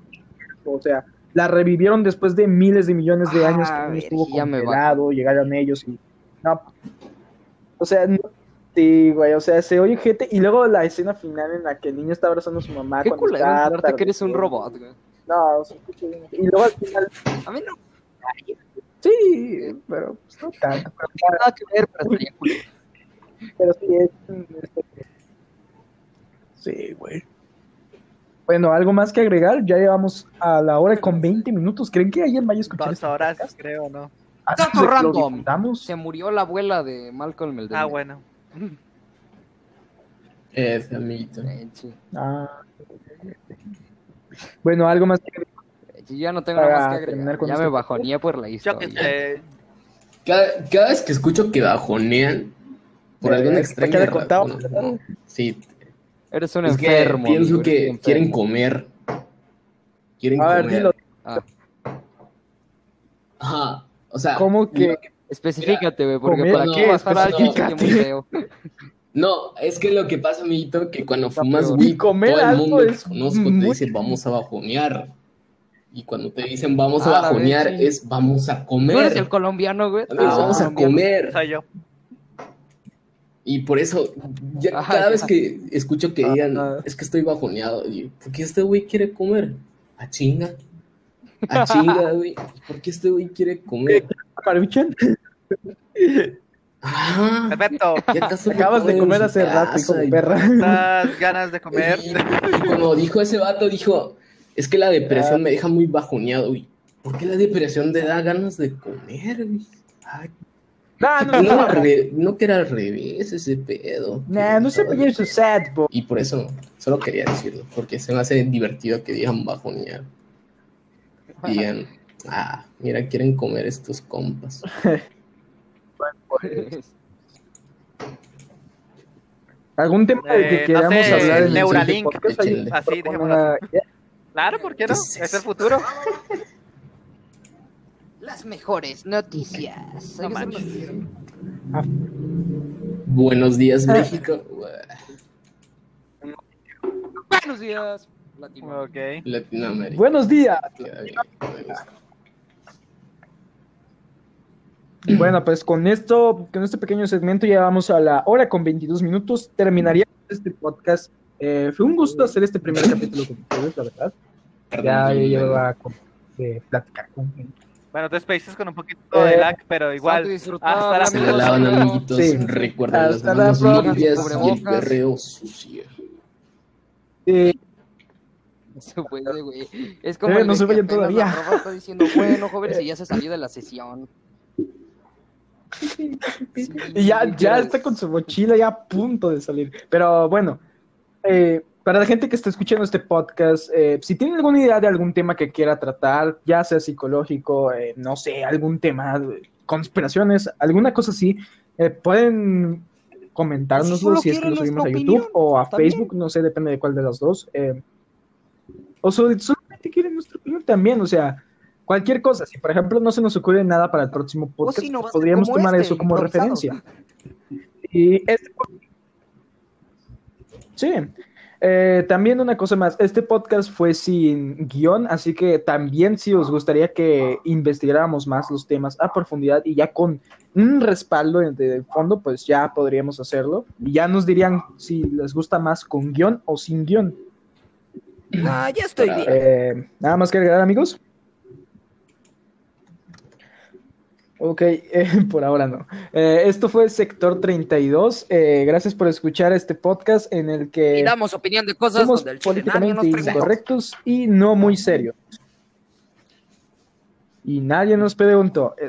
S1: O sea, la revivieron después de miles de millones de años
S2: Ah,
S1: que
S2: verga,
S1: estuvo congelado, llegaron ellos y no. O sea, no, sí, güey, o sea, se oye gente y luego la escena final en la que el niño está abrazando a su mamá
S2: Qué
S1: cuando
S2: culero
S1: está
S2: que eres un robot, güey.
S1: No, o sea, y luego al final
S2: A mí no
S1: sí, pero pues, no tanto, pero,
S2: tiene nada que ver, pero estaría culero.
S1: pero sí es este, Sí, güey. Bueno, ¿algo más que agregar? Ya llevamos a la hora con 20 minutos. ¿Creen que alguien vaya a escuchar
S3: Dos
S1: este
S3: horas, creo, ¿no?
S2: Dato random. Se murió la abuela de Malcolm el
S3: Ah, bueno.
S4: Amiguito.
S2: Eh.
S1: Ah. Bueno, ¿algo más que agregar?
S2: Sí, ya no tengo nada más que agregar.
S1: con
S2: Ya
S1: este
S2: me bajoneé por la historia.
S3: que.
S4: Cada, cada vez que escucho que bajonean, por
S1: Eh,
S4: alguna
S1: te
S4: extraña
S1: queda
S4: razón,
S1: contado.
S4: no, sí,
S2: Eres un
S4: es que
S2: enfermo.
S4: pienso
S2: amigo,
S4: que quieren
S2: enfermo.
S4: comer. Quieren
S1: A ver,
S4: comer.
S1: dilo.
S2: Ah,
S4: Ajá, o sea,
S1: ¿Cómo que?
S2: especifícate, güey, porque
S1: Comer,
S2: para
S4: no,
S2: qué bajar
S4: no.
S2: que
S4: es que lo que pasa, amiguito, que cuando fumas weed, todo el mundo que
S1: es
S4: conozco te dice vamos a bajonear. Y cuando te dicen vamos
S2: Ah,
S4: a
S2: la
S4: bajonear,
S2: vez, sí.
S4: es vamos a
S2: ¿Tú eres el
S4: comer.
S2: colombiano, güey?
S4: Amigos,
S2: Ah,
S4: vamos a comer.
S3: Soy yo.
S4: Y por eso, ya
S2: Ajá,
S4: cada
S2: ya.
S4: vez que escucho que digan,
S1: Ajá.
S4: es que estoy bajoneado, digo, ¿por qué este güey quiere comer? A chinga. A chinga, güey. ¿Por qué este güey quiere comer?
S1: Maruchan?
S4: Ah,
S3: Perfecto.
S1: Acabas de comer hace rato, hijo de perra.
S3: Ganas de comer.
S4: Y, y como dijo ese vato, dijo, es que la depresión me deja muy bajoneado, güey. ¿Por qué la depresión te da ganas de comer, güey? Ay,
S1: No, no,
S4: no,
S1: no.
S4: al re- no que era al revés ese pedo.
S1: Nah, no se vaya su sad, boy.
S4: Y por eso, solo quería decirlo, porque se me hace divertido que digan bajonear. Digan, ah, mira, quieren comer estos compas.
S1: ¿Algún tema del que
S3: Eh, no
S1: queramos
S3: sé,
S1: hablar en el
S3: Neuralink. Así,
S1: una?
S3: Claro, ¿por qué no?
S4: ¿Qué es
S3: Es el futuro.
S2: Las mejores noticias.
S3: No.
S4: Buenos días. México.
S2: Buenos días. Latino.
S3: Ok.
S4: Latinoamérica.
S1: Buenos días.
S4: Gusta.
S1: Bueno, pues con esto, con este pequeño segmento ya vamos a la hora con 22 minutos. Terminaría este podcast. Eh, fue un gusto hacer este primer capítulo con ustedes, la verdad. Ya yo llevaba con, eh, platicar con
S3: Bueno, te Spaces con un poquito de
S1: Eh,
S3: lag, pero igual. Hasta la
S4: Se la lavan, amiguitos.
S1: Sí.
S4: Recuerden las
S1: Hasta la
S4: manos
S1: próxima.
S4: limpias y el perreo sucio.
S1: Eh,
S2: Se puede, güey. Es como
S1: Eh, no
S2: de
S1: se vayan todavía.
S2: la está diciendo, bueno, jóvenes, y ya se salió de la sesión. Sí,
S1: y ya, ya está con su mochila ya a punto de salir. Pero bueno, eh, para la gente que está escuchando este podcast, eh, si tienen alguna idea de algún tema que quiera tratar, ya sea psicológico, eh, no sé, algún tema, conspiraciones, alguna cosa así, pueden comentárnoslo si es que lo subimos a YouTube
S2: opinión,
S1: o a
S2: también.
S1: Facebook, no sé, depende de cuál de las dos. o so- solamente quieren nuestra opinión también, o sea, cualquier cosa. Si por ejemplo no se nos ocurre nada para el próximo podcast,
S2: si no
S1: podríamos tomar
S2: este,
S1: eso como
S2: improvisado.
S1: referencia. Y este Sí. Eh, también una cosa más, este podcast fue sin guion, así que también si os gustaría que investigáramos más los temas a profundidad y ya con un respaldo de, fondo, pues ya podríamos hacerlo. Y ya nos dirían si les gusta más con guion o sin guion.
S2: Ah, ya estoy bien.
S1: Eh, Nada más que agregar, amigos. Ok, eh, por ahora no. Eh, esto fue Sector 32. Eh, gracias por escuchar este podcast en el
S2: Y
S1: que
S2: damos opinión de cosas
S1: somos políticamente incorrectos y no muy serios. Y nadie nos preguntó.